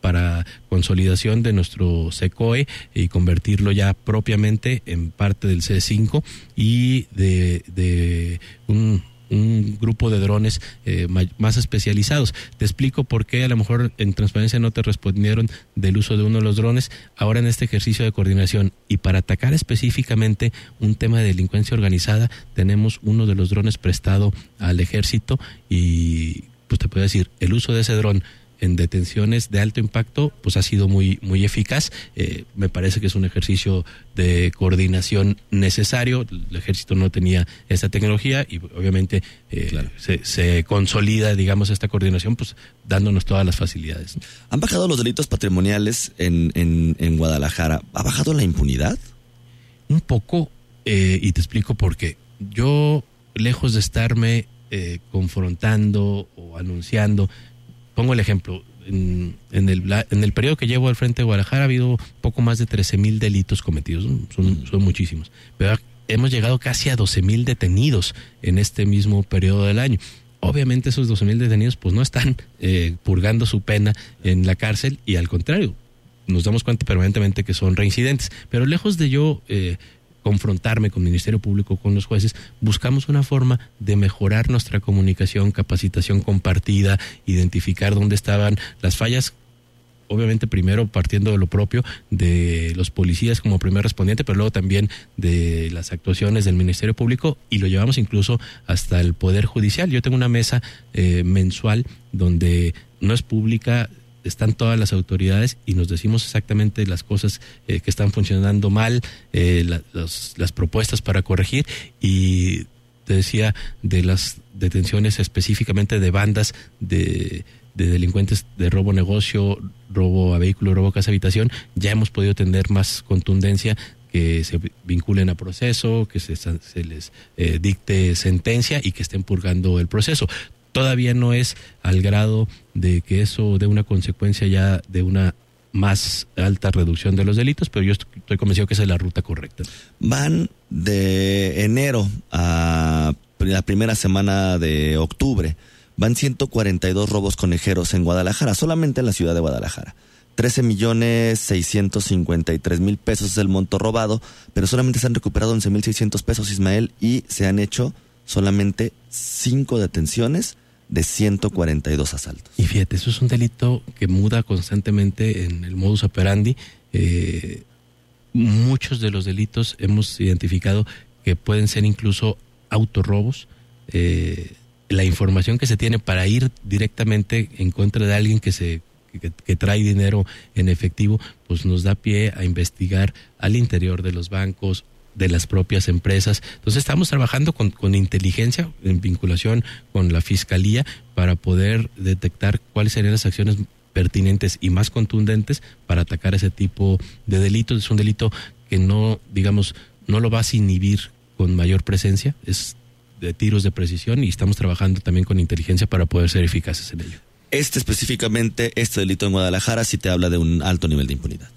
para consolidación de nuestro SECOE y convertirlo ya propiamente en parte del C5 y de, un, grupo de drones eh, más especializados. Te explico por qué a lo mejor en transparencia no te respondieron del uso de uno de los drones. Ahora en este ejercicio de coordinación y para atacar específicamente un tema de delincuencia organizada, tenemos uno de los drones prestado al ejército y pues te puedo decir, el uso de ese dron en detenciones de alto impacto, pues ha sido muy, muy eficaz. Eh, me parece que es un ejercicio de coordinación necesario. El ejército no tenía esta tecnología y obviamente eh, se, consolida, digamos, esta coordinación, pues dándonos todas las facilidades. ¿Han bajado los delitos patrimoniales en, en, Guadalajara? ¿Ha bajado la impunidad? Un poco, eh, y te explico por qué. Yo, lejos de estarme confrontando o anunciando pongo el ejemplo, en, el, periodo que llevo al frente de Guadalajara ha habido poco más de 13 mil delitos cometidos, son, son muchísimos, pero hemos llegado casi a 12 mil detenidos en este mismo periodo del año. Obviamente esos 12 mil detenidos pues no están eh, purgando su pena en la cárcel y al contrario, nos damos cuenta permanentemente que son reincidentes, pero lejos de yo eh, confrontarme con el Ministerio Público, con los jueces, buscamos una forma de mejorar nuestra comunicación, capacitación compartida, identificar dónde estaban las fallas obviamente primero partiendo de lo propio de los policías como primer respondiente, pero luego también de las actuaciones del Ministerio Público y lo llevamos incluso hasta el Poder Judicial. Yo tengo una mesa eh, mensual donde no es pública, están todas las autoridades y nos decimos exactamente las cosas eh, que están funcionando mal, eh, las propuestas para corregir y te decía de las detenciones específicamente de bandas de de delincuentes de robo negocio, robo a vehículo, robo a casa habitación, ya hemos podido tener más contundencia que se vinculen a proceso, que se, les eh, dicte sentencia y que estén purgando el proceso. Todavía no es al grado de que eso dé una consecuencia ya de una más alta reducción de los delitos, pero yo estoy convencido que esa es la ruta correcta. Van de enero a la primera semana de octubre van 142 robos conejeros en Guadalajara, solamente en la ciudad de Guadalajara. 13 millones 653 mil pesos es el monto robado, pero solamente se han recuperado 11 mil 600 pesos, Ismael, y se han hecho solamente 5 detenciones de 142 asaltos. Y fíjate, eso es un delito que muda constantemente en el modus operandi. Eh, muchos de los delitos hemos identificado que pueden ser incluso autorrobos. Eh, la información que se tiene para ir directamente en contra de alguien que se que, trae dinero en efectivo, pues nos da pie a investigar al interior de los bancos, de las propias empresas. Entonces estamos trabajando con, con, inteligencia en vinculación con la fiscalía para poder detectar cuáles serían las acciones pertinentes y más contundentes para atacar ese tipo de delitos. Es un delito que no, digamos, no lo vas a inhibir con mayor presencia, es de tiros de precisión y estamos trabajando también con inteligencia para poder ser eficaces en ello. Este específicamente, este delito en Guadalajara, sí te habla de un alto nivel de impunidad.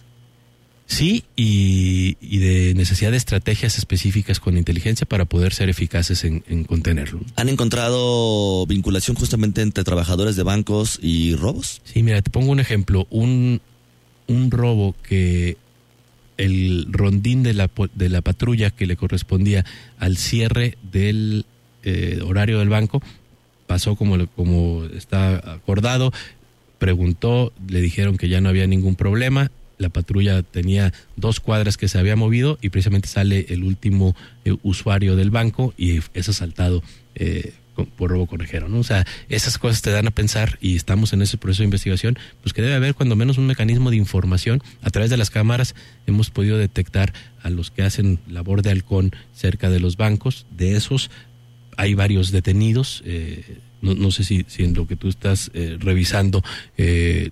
Sí, y, de necesidad de estrategias específicas con inteligencia para poder ser eficaces en, contenerlo. ¿Han encontrado vinculación justamente entre trabajadores de bancos y robos? Sí, mira, te pongo un ejemplo. Un, un robo que el rondín de la, de la patrulla que le correspondía al cierre del eh, horario del banco pasó como, como está acordado, preguntó, le dijeron que ya no había ningún problema, la patrulla tenía dos cuadras que se había movido y precisamente sale el último eh, usuario del banco y es asaltado eh, por robo conejero, ¿no? O sea, esas cosas te dan a pensar y estamos en ese proceso de investigación, pues que debe haber cuando menos un mecanismo de información. A través de las cámaras hemos podido detectar a los que hacen labor de halcón cerca de los bancos. De esos hay varios detenidos. Eh, no, sé si, si, en lo que tú estás eh, revisando eh,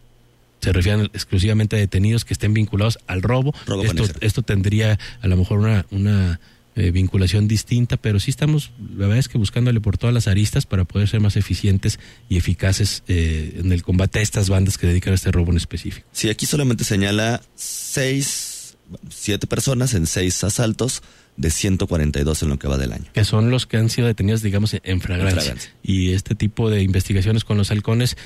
se refieren exclusivamente a detenidos que estén vinculados al robo. esto, esto tendría a lo mejor una, una eh, vinculación distinta, pero sí estamos, la verdad es que buscándole por todas las aristas para poder ser más eficientes y eficaces eh, en el combate a estas bandas que dedican a este robo en específico. Sí, aquí solamente señala seis, siete personas en seis asaltos de 142 en lo que va del año. Que son los que han sido detenidos, digamos, en fragancia. Y este tipo de investigaciones con los halcones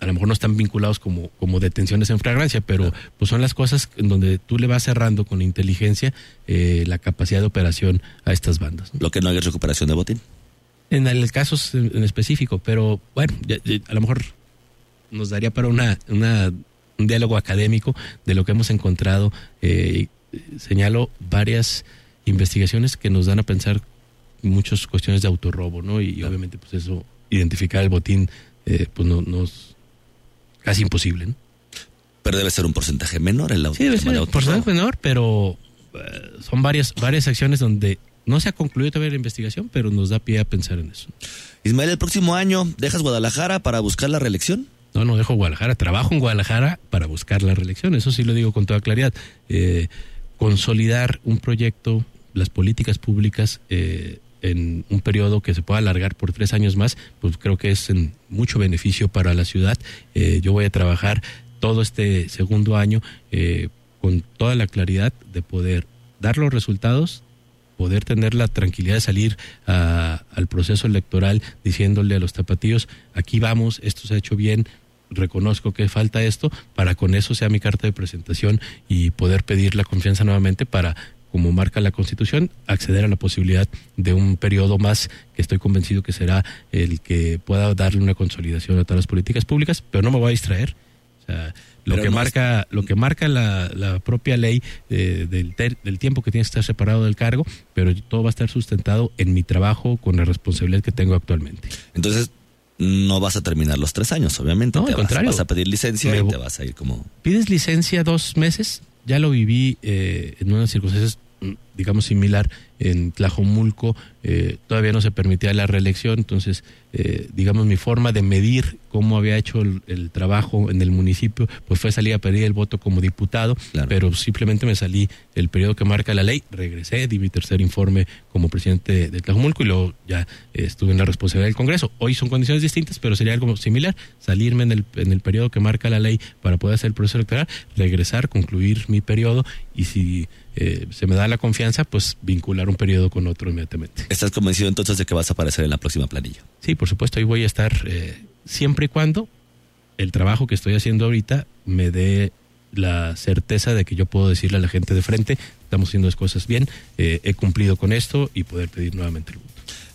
a lo mejor no están vinculados como, como detenciones en fragancia, pero pues son las cosas en donde tú le vas cerrando con inteligencia eh, la capacidad de operación a estas bandas. Lo que no hay recuperación de botín. En el caso en específico, pero bueno, a lo mejor nos daría para una, una, un diálogo académico de lo que hemos encontrado. Eh, señalo varias investigaciones que nos dan a pensar muchas cuestiones de autorrobo, ¿no? Y, obviamente pues eso, identificar el botín, eh, pues no, nos casi imposible. ¿no? Pero debe ser un porcentaje menor el Sí, debe ser un porcentaje menor, pero eh, son varias, varias acciones donde no se ha concluido todavía la investigación, pero nos da pie a pensar en eso. Ismael, el próximo año, ¿dejas Guadalajara para buscar la reelección? No, no dejo Guadalajara, trabajo en Guadalajara para buscar la reelección, eso sí lo digo con toda claridad. Eh, consolidar un proyecto, las políticas públicas, eh, en un periodo que se pueda alargar por tres años más, pues creo que es en mucho beneficio para la ciudad. Eh, yo voy a trabajar todo este segundo año eh, con toda la claridad de poder dar los resultados, poder tener la tranquilidad de salir al proceso electoral diciéndole a los tapatíos, aquí vamos, esto se ha hecho bien, reconozco que falta esto, para con eso sea mi carta de presentación y poder pedir la confianza nuevamente para como marca la Constitución, acceder a la posibilidad de un periodo más que estoy convencido que será el que pueda darle una consolidación a todas las políticas públicas, pero no me voy a distraer. sea, lo Pero que no marca, lo que marca la, la propia ley eh, del, ter- del tiempo que tienes que estar separado del cargo, pero todo va a estar sustentado en mi trabajo con la responsabilidad que tengo actualmente. Entonces, no vas a terminar los tres años, obviamente. No, Te al vas- contrario. Vas a pedir licencia Me y te vas a ir como... Pides licencia dos meses, ya lo viví eh, en unas circunstancias, digamos, similar en Tlajomulco, eh, todavía no se permitía la reelección, entonces, eh, digamos, mi forma de medir cómo había hecho el, el trabajo en el municipio, pues fue salir a pedir el voto como diputado, pero simplemente me salí el periodo que marca la ley, regresé, di mi tercer informe como presidente de Tlajomulco y luego ya eh, estuve en la responsabilidad del Congreso. Hoy son condiciones distintas, pero sería algo similar, salirme en el, en el periodo que marca la ley para poder hacer el proceso electoral, regresar, concluir mi periodo y si eh, se me da la confianza, pues vincular un periodo con otro inmediatamente. ¿Estás convencido entonces de que vas a aparecer en la próxima planilla? Sí, por supuesto, ahí voy a estar eh, siempre y cuando el trabajo que estoy haciendo ahorita me dé la certeza de que yo puedo decirle a la gente de frente, estamos haciendo las cosas bien, eh, he cumplido con esto y poder pedir nuevamente el voto.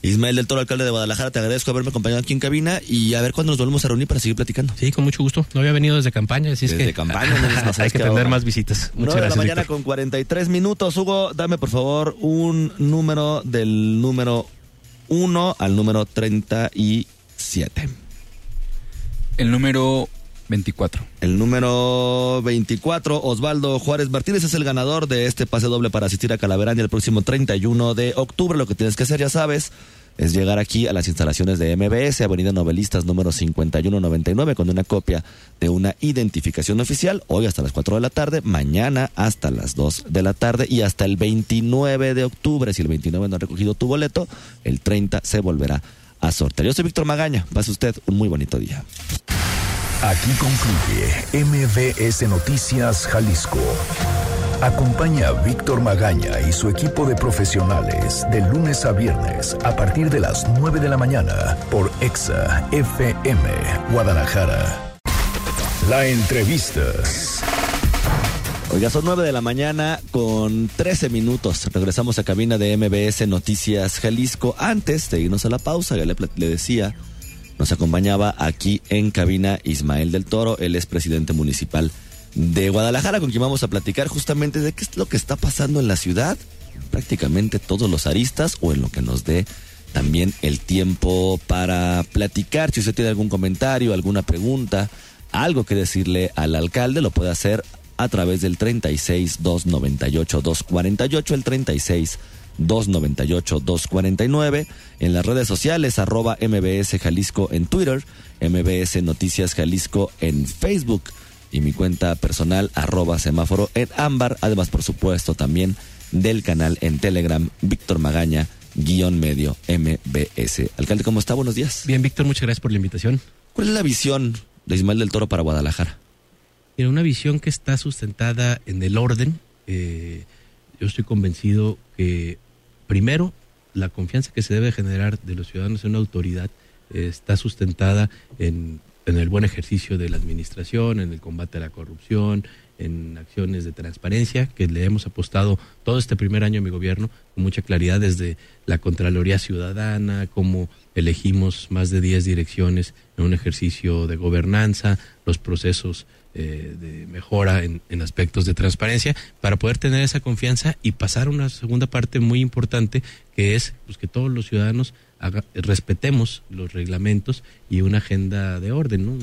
Ismael del Toro, alcalde de Guadalajara, te agradezco haberme acompañado aquí en cabina y a ver cuándo nos volvemos a reunir para seguir platicando. Sí, con mucho gusto. No había venido desde campaña, así es Desde que campaña, [LAUGHS] no nos hay que tener más visitas. Nueve Muchas de la gracias. mañana Víctor. con 43 minutos. Hugo, dame por favor un número del número 1 al número 37. El número 24. El número 24, Osvaldo Juárez Martínez, es el ganador de este pase doble para asistir a Calaverán el próximo 31 de octubre. Lo que tienes que hacer, ya sabes, es llegar aquí a las instalaciones de MBS, Avenida Novelistas número 5199, con una copia de una identificación oficial, hoy hasta las 4 de la tarde, mañana hasta las 2 de la tarde y hasta el 29 de octubre. Si el 29 no ha recogido tu boleto, el 30 se volverá a sortear. Yo soy Víctor Magaña, pase usted un muy bonito día. Aquí concluye MBS Noticias Jalisco. Acompaña a Víctor Magaña y su equipo de profesionales de lunes a viernes a partir de las 9 de la mañana por Exa FM Guadalajara. La entrevista. Oiga, son 9 de la mañana con 13 minutos. Regresamos a cabina de MBS Noticias Jalisco. Antes de irnos a la pausa, ya le, decía, nos acompañaba aquí en cabina Ismael del Toro, él es presidente municipal Guadalajara, con quien vamos a platicar justamente de qué es lo que está pasando en la ciudad, prácticamente todos los aristas o en lo que nos dé también el tiempo para platicar. Si usted tiene algún comentario, alguna pregunta, algo que decirle al alcalde, lo puede hacer a través del 36 298 248, el 36 298 249, en las redes sociales, arroba MBS Jalisco en Twitter, MBS Noticias Jalisco en Facebook y mi cuenta personal, arroba semáforo en ámbar, además por supuesto también del canal en Telegram, Víctor Magaña, guion medio MBS. Alcalde, ¿cómo está? Buenos días. Bien, Víctor, muchas gracias por la invitación. ¿Cuál es la visión de Ismael del Toro para Guadalajara? Mira, una visión que está sustentada en el orden. eh, yo estoy convencido que, primero, la confianza que se debe generar de los ciudadanos en una autoridad eh, está sustentada en, en el buen ejercicio de la administración, en el combate a la corrupción, en acciones de transparencia, que le hemos apostado todo este primer año a mi gobierno con mucha claridad desde la Contraloría Ciudadana, cómo elegimos más de 10 direcciones en un ejercicio de gobernanza, los procesos eh, de mejora en, en aspectos de transparencia, para poder tener esa confianza y pasar a una segunda parte muy importante, que es pues, que todos los ciudadanos respetemos los reglamentos y una agenda de orden. ¿no?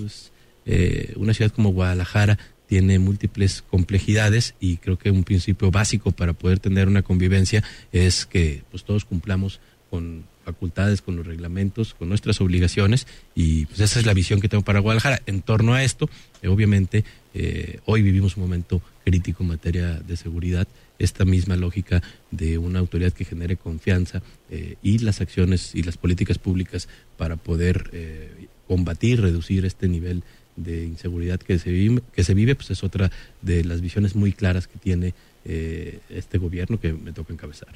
Eh, una ciudad como Guadalajara tiene múltiples complejidades y creo que un principio básico para poder tener una convivencia es que pues todos cumplamos con facultades, con los reglamentos, con nuestras obligaciones y pues esa es la visión que tengo para Guadalajara. En torno a esto, eh, obviamente, eh, hoy vivimos un momento crítico en materia de seguridad, esta misma lógica de una autoridad que genere confianza eh, y las acciones y las políticas públicas para poder eh, combatir, reducir este nivel de inseguridad que se vive, que se vive, pues es otra de las visiones muy claras que tiene eh, este gobierno que me toca encabezar.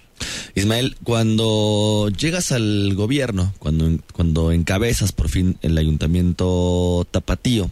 Ismael, cuando llegas al gobierno, cuando, cuando encabezas por fin el ayuntamiento tapatío,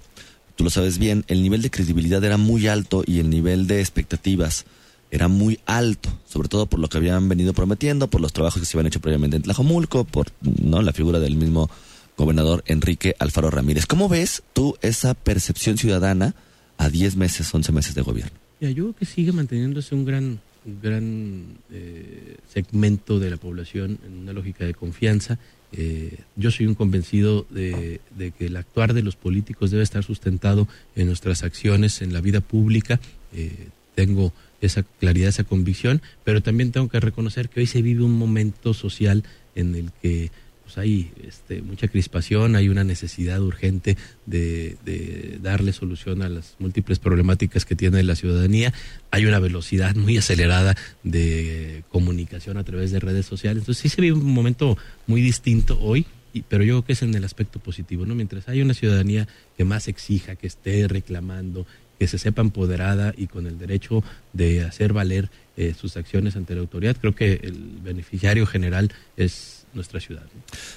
tú lo sabes bien, el nivel de credibilidad era muy alto y el nivel de expectativas era muy alto, sobre todo por lo que habían venido prometiendo, por los trabajos que se habían hecho previamente en Tlajomulco, por no la figura del mismo gobernador Enrique Alfaro Ramírez. ¿Cómo ves tú esa percepción ciudadana a 10 meses, 11 meses de gobierno? Ya, yo creo que sigue manteniéndose un gran, un gran eh, segmento de la población en una lógica de confianza. Eh, yo soy un convencido de, que el actuar de los políticos debe estar sustentado en nuestras acciones en la vida pública. Eh, tengo esa claridad, esa convicción, pero también tengo que reconocer que hoy se vive un momento social en el que pues hay este, mucha crispación, hay una necesidad urgente de, de, darle solución a las múltiples problemáticas que tiene la ciudadanía, hay una velocidad muy acelerada de comunicación a través de redes sociales, entonces sí se vive un momento muy distinto hoy, pero yo creo que es en el aspecto positivo, ¿no? Mientras hay una ciudadanía que más exija, que esté reclamando, que se sepa empoderada y con el derecho de hacer valer eh, sus acciones ante la autoridad, creo que el beneficiario general es nuestra ciudad.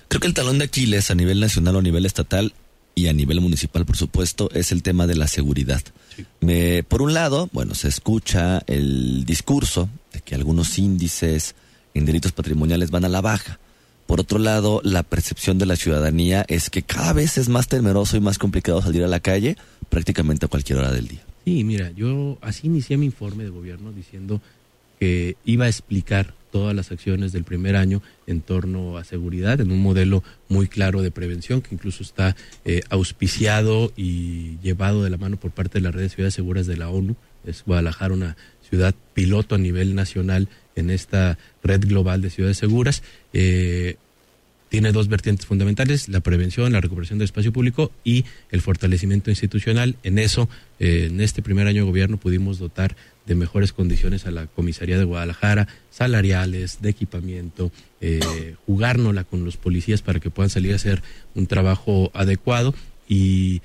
Creo que el talón de Aquiles a nivel nacional o a nivel estatal y a nivel municipal, por supuesto, es el tema de la seguridad. Sí. Me, por un lado, bueno, se escucha el discurso de que algunos índices en delitos patrimoniales van a la baja. Por otro lado, la percepción de la ciudadanía es que cada vez es más temeroso y más complicado salir a la calle prácticamente a cualquier hora del día. Sí, mira, yo así inicié mi informe de gobierno diciendo que iba a explicar todas las acciones del primer año en torno a seguridad, en un modelo muy claro de prevención que incluso está eh, auspiciado y llevado de la mano por parte de la red de ciudades seguras de la ONU. Es Guadalajara una ciudad piloto a nivel nacional en esta red global de ciudades seguras. Eh, tiene dos vertientes fundamentales, la prevención, la recuperación del espacio público y el fortalecimiento institucional. En eso, eh, en este primer año de gobierno pudimos dotar de mejores condiciones a la comisaría de Guadalajara, salariales, de equipamiento, eh, jugárnosla con los policías para que puedan salir a hacer un trabajo adecuado y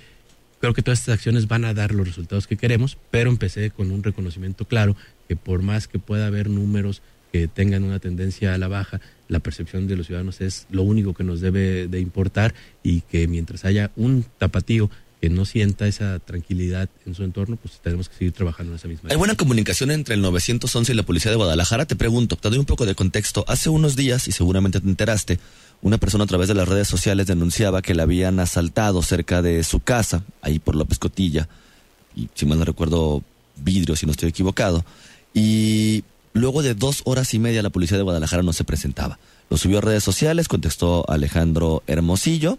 creo que todas estas acciones van a dar los resultados que queremos, pero empecé con un reconocimiento claro que por más que pueda haber números que tengan una tendencia a la baja, la percepción de los ciudadanos es lo único que nos debe de importar y que mientras haya un tapatío que no sienta esa tranquilidad en su entorno, pues tenemos que seguir trabajando en esa misma. ¿Hay buena comunicación entre el 911 y la Policía de Guadalajara? Te pregunto, te doy un poco de contexto. Hace unos días, y seguramente te enteraste, una persona a través de las redes sociales denunciaba que la habían asaltado cerca de su casa, ahí por López Cotilla, y si mal no recuerdo, vidrio, si no estoy equivocado. Y luego de dos horas y media la Policía de Guadalajara no se presentaba. Lo subió a redes sociales, contestó Alejandro Hermosillo,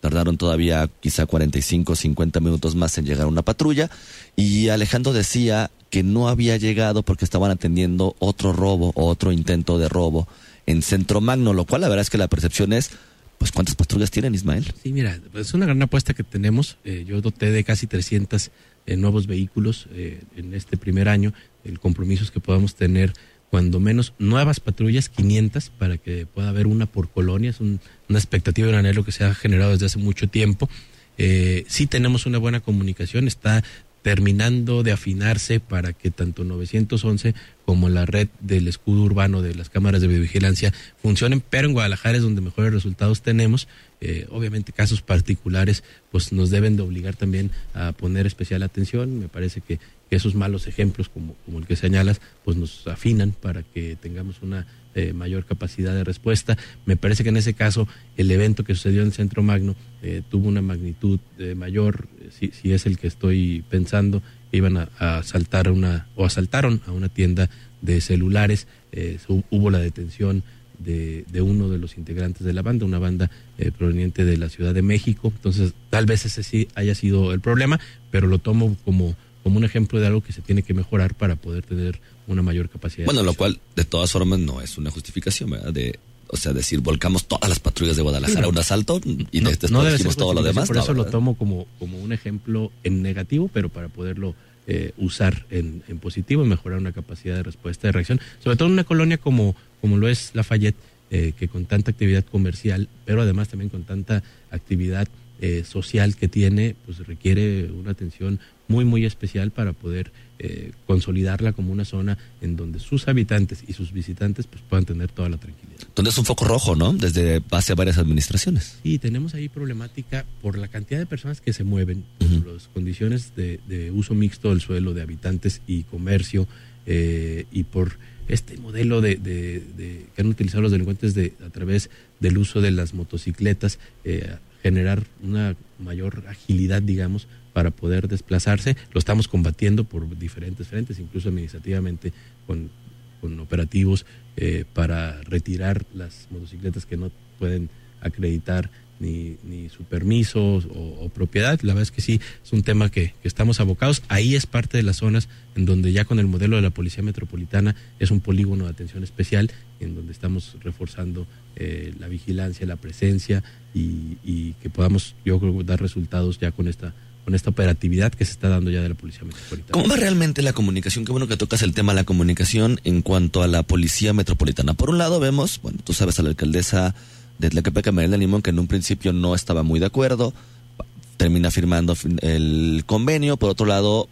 Tardaron todavía quizá 45, 50 minutos más en llegar una patrulla y Alejandro decía que no había llegado porque estaban atendiendo otro robo o otro intento de robo en Centro Magno, lo cual la verdad es que la percepción es, pues ¿cuántas patrullas tienen Ismael? Sí, mira, es una gran apuesta que tenemos. Eh, yo doté de casi 300 eh, nuevos vehículos eh, en este primer año. El compromiso es que podamos tener cuando menos nuevas patrullas, 500, para que pueda haber una por colonia. Es un, una expectativa y un anhelo que se ha generado desde hace mucho tiempo. Eh, sí tenemos una buena comunicación, está terminando de afinarse para que tanto 911 como la red del escudo urbano de las cámaras de videovigilancia funcionen, pero en Guadalajara es donde mejores resultados tenemos. Eh, obviamente casos particulares pues nos deben de obligar también a poner especial atención. Me parece que, esos malos ejemplos como, como el que señalas pues nos afinan para que tengamos una eh, mayor capacidad de respuesta. Me parece que en ese caso el evento que sucedió en el Centro Magno eh, tuvo una magnitud eh, mayor, si, si, es el que estoy pensando, iban a, a, asaltar una, o asaltaron a una tienda de celulares, hubo la detención de, de, uno de los integrantes de la banda, una banda proveniente de la Ciudad de México, entonces tal vez ese sí haya sido el problema, pero lo tomo como como un ejemplo de algo que se tiene que mejorar para poder tener una mayor capacidad. Bueno, lo cual de todas formas no es una justificación, ¿verdad? De, o sea, decir, volcamos todas las patrullas de Guadalajara a un asalto y no, después no dijimos todo lo demás. Por eso lo tomo como, como un ejemplo en negativo, pero para poderlo eh, usar en, en, positivo y mejorar una capacidad de respuesta, de reacción, sobre todo en una colonia como, como lo es Lafayette, eh, que con tanta actividad comercial, pero además también con tanta actividad eh, social que tiene, pues requiere una atención muy, muy especial para poder eh, consolidarla como una zona en donde sus habitantes y sus visitantes pues puedan tener toda la tranquilidad. Donde es un foco rojo, ¿no? Desde base a varias administraciones. Sí, tenemos ahí problemática por la cantidad de personas que se mueven, uh -huh. las condiciones de, de, uso mixto del suelo de habitantes y comercio eh, y por este modelo de, de, de, que han utilizado los delincuentes de, a través del uso de las motocicletas, eh, generar una mayor agilidad, digamos, para poder desplazarse. Lo estamos combatiendo por diferentes frentes, incluso administrativamente con, con operativos eh, para retirar las motocicletas que no pueden acreditar ni, ni su permiso o, propiedad. La verdad es que sí, es un tema que, estamos abocados. Ahí es parte de las zonas en donde ya con el modelo de la Policía Metropolitana es un polígono de atención especial, en donde estamos reforzando eh, la vigilancia, la presencia y, y que podamos, yo creo, dar resultados ya con esta con esta operatividad que se está dando ya de la Policía Metropolitana. ¿Cómo va realmente la comunicación? Qué bueno que tocas el tema de la comunicación en cuanto a la Policía Metropolitana. Por un lado vemos, bueno, tú sabes a la alcaldesa de Tlaquepaque, María Limón, que en un principio no estaba muy de acuerdo, termina firmando el convenio, por otro lado,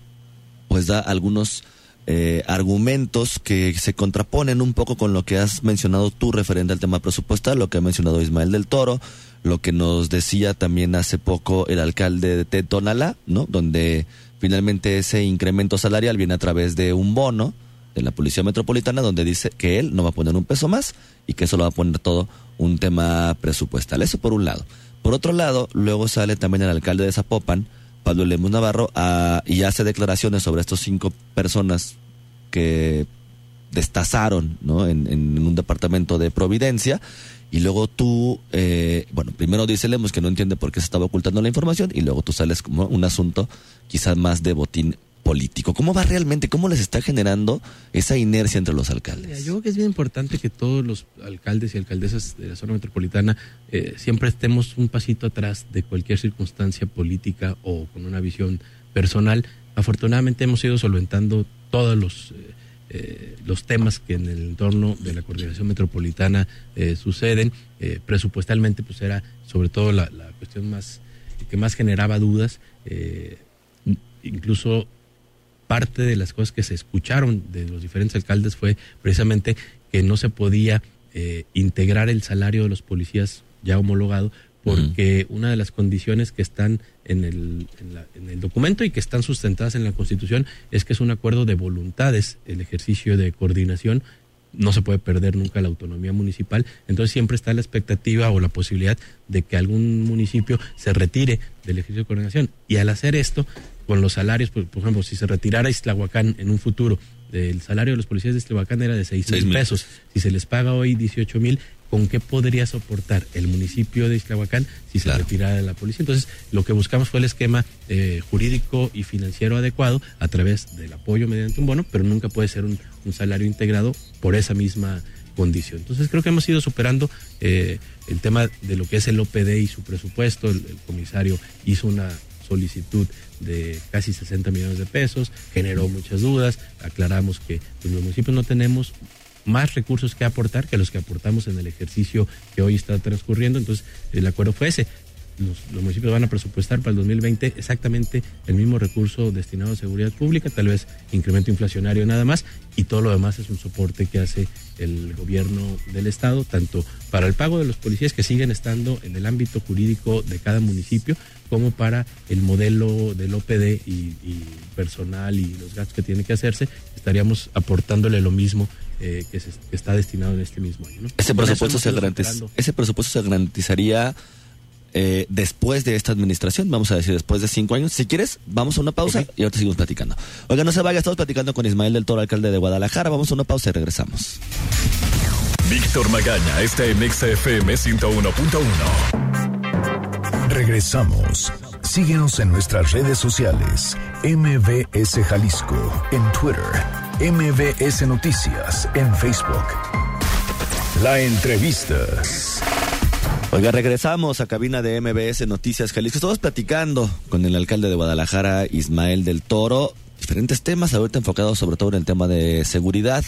pues da algunos eh, argumentos que se contraponen un poco con lo que has mencionado tú referente al tema presupuestal, lo que ha mencionado Ismael del Toro, lo que nos decía también hace poco el alcalde de Tonalá, ¿no? Donde finalmente ese incremento salarial viene a través de un bono de la Policía Metropolitana donde dice que él no va a poner un peso más y que eso lo va a poner todo un tema presupuestal. Eso por un lado. Por otro lado, luego sale también el alcalde de Zapopan, Pablo Lemus Navarro, y hace declaraciones sobre estos cinco personas que destazaron ¿no? en, un departamento de Providencia y luego tú, eh, bueno, primero dice Lemos que no entiende por qué se estaba ocultando la información y luego tú sales como un asunto quizás más de botín político. ¿Cómo va realmente? ¿Cómo les está generando esa inercia entre los alcaldes? Yo creo que es bien importante que todos los alcaldes y alcaldesas de la zona metropolitana eh, siempre estemos un pasito atrás de cualquier circunstancia política o con una visión personal. Afortunadamente hemos ido solventando todos los... Eh, eh, los temas que en el entorno de la coordinación metropolitana eh, suceden. Eh, presupuestalmente, pues era sobre todo la, cuestión más que más generaba dudas. incluso parte de las cosas que se escucharon de los diferentes alcaldes fue precisamente que no se podía integrar el salario de los policías ya homologado porque una de las condiciones que están en el, en, el documento y que están sustentadas en la Constitución es que es un acuerdo de voluntades el ejercicio de coordinación. No se puede perder nunca la autonomía municipal, entonces siempre está la expectativa o la posibilidad de que algún municipio se retire del ejercicio de coordinación. Y al hacer esto, con los salarios, por, por ejemplo, si se retirara Islahuacán en un futuro, el salario de los policías de Islahuacán era de seis mil pesos. Si se les paga hoy 18 mil, con qué podría soportar el municipio de Islahuacán si se retirara de la policía. Entonces, lo que buscamos fue el esquema eh, jurídico y financiero adecuado a través del apoyo mediante un bono, pero nunca puede ser un, salario integrado por esa misma condición. Entonces, creo que hemos ido superando eh, el tema de lo que es el OPD y su presupuesto. El, comisario hizo una solicitud de casi 60 millones de pesos, generó muchas dudas, aclaramos que los municipios no tenemos más recursos que aportar que los que aportamos en el ejercicio que hoy está transcurriendo. Entonces, el acuerdo fue ese. Los, municipios van a presupuestar para el 2020 exactamente el mismo recurso destinado a seguridad pública, tal vez incremento inflacionario nada más, y todo lo demás es un soporte que hace el gobierno del Estado, tanto para el pago de los policías que siguen estando en el ámbito jurídico de cada municipio, como para el modelo del OPD y, personal y los gastos que tiene que hacerse, estaríamos aportándole lo mismo eh, que, está destinado en este mismo año. Ese, presupuesto se ese presupuesto se garantizaría eh, después de esta administración, vamos a decir después de cinco años. Si quieres, vamos a una pausa y ahorita seguimos platicando. Oiga, no se vaya, estamos platicando con Ismael del Toro, alcalde de Guadalajara. Vamos a una pausa y regresamos. Víctor Magaña está en XFM 101.1. Regresamos. Síguenos en nuestras redes sociales. MBS Jalisco en Twitter MBS Noticias en Facebook. La entrevista. Oiga, regresamos a cabina de MBS Noticias Jalisco. Estamos platicando con el alcalde de Guadalajara, Ismael del Toro, diferentes temas, ahorita enfocados sobre todo en el tema de seguridad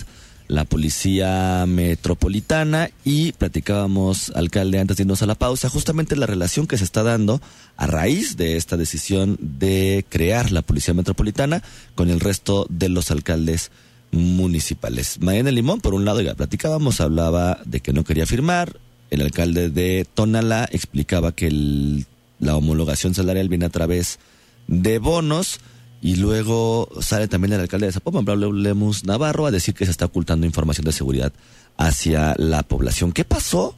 la Policía Metropolitana y platicábamos, alcalde, antes de irnos a la pausa, justamente la relación que se está dando a raíz de esta decisión de crear la Policía Metropolitana con el resto de los alcaldes municipales. Mariana Limón, por un lado, ya platicábamos, hablaba de que no quería firmar, el alcalde de Tonalá explicaba que la homologación salarial viene a través de bonos, y luego sale también el alcalde de Zapopan, Pablo Lemus Navarro, a decir que se está ocultando información de seguridad hacia la población. ¿Qué pasó?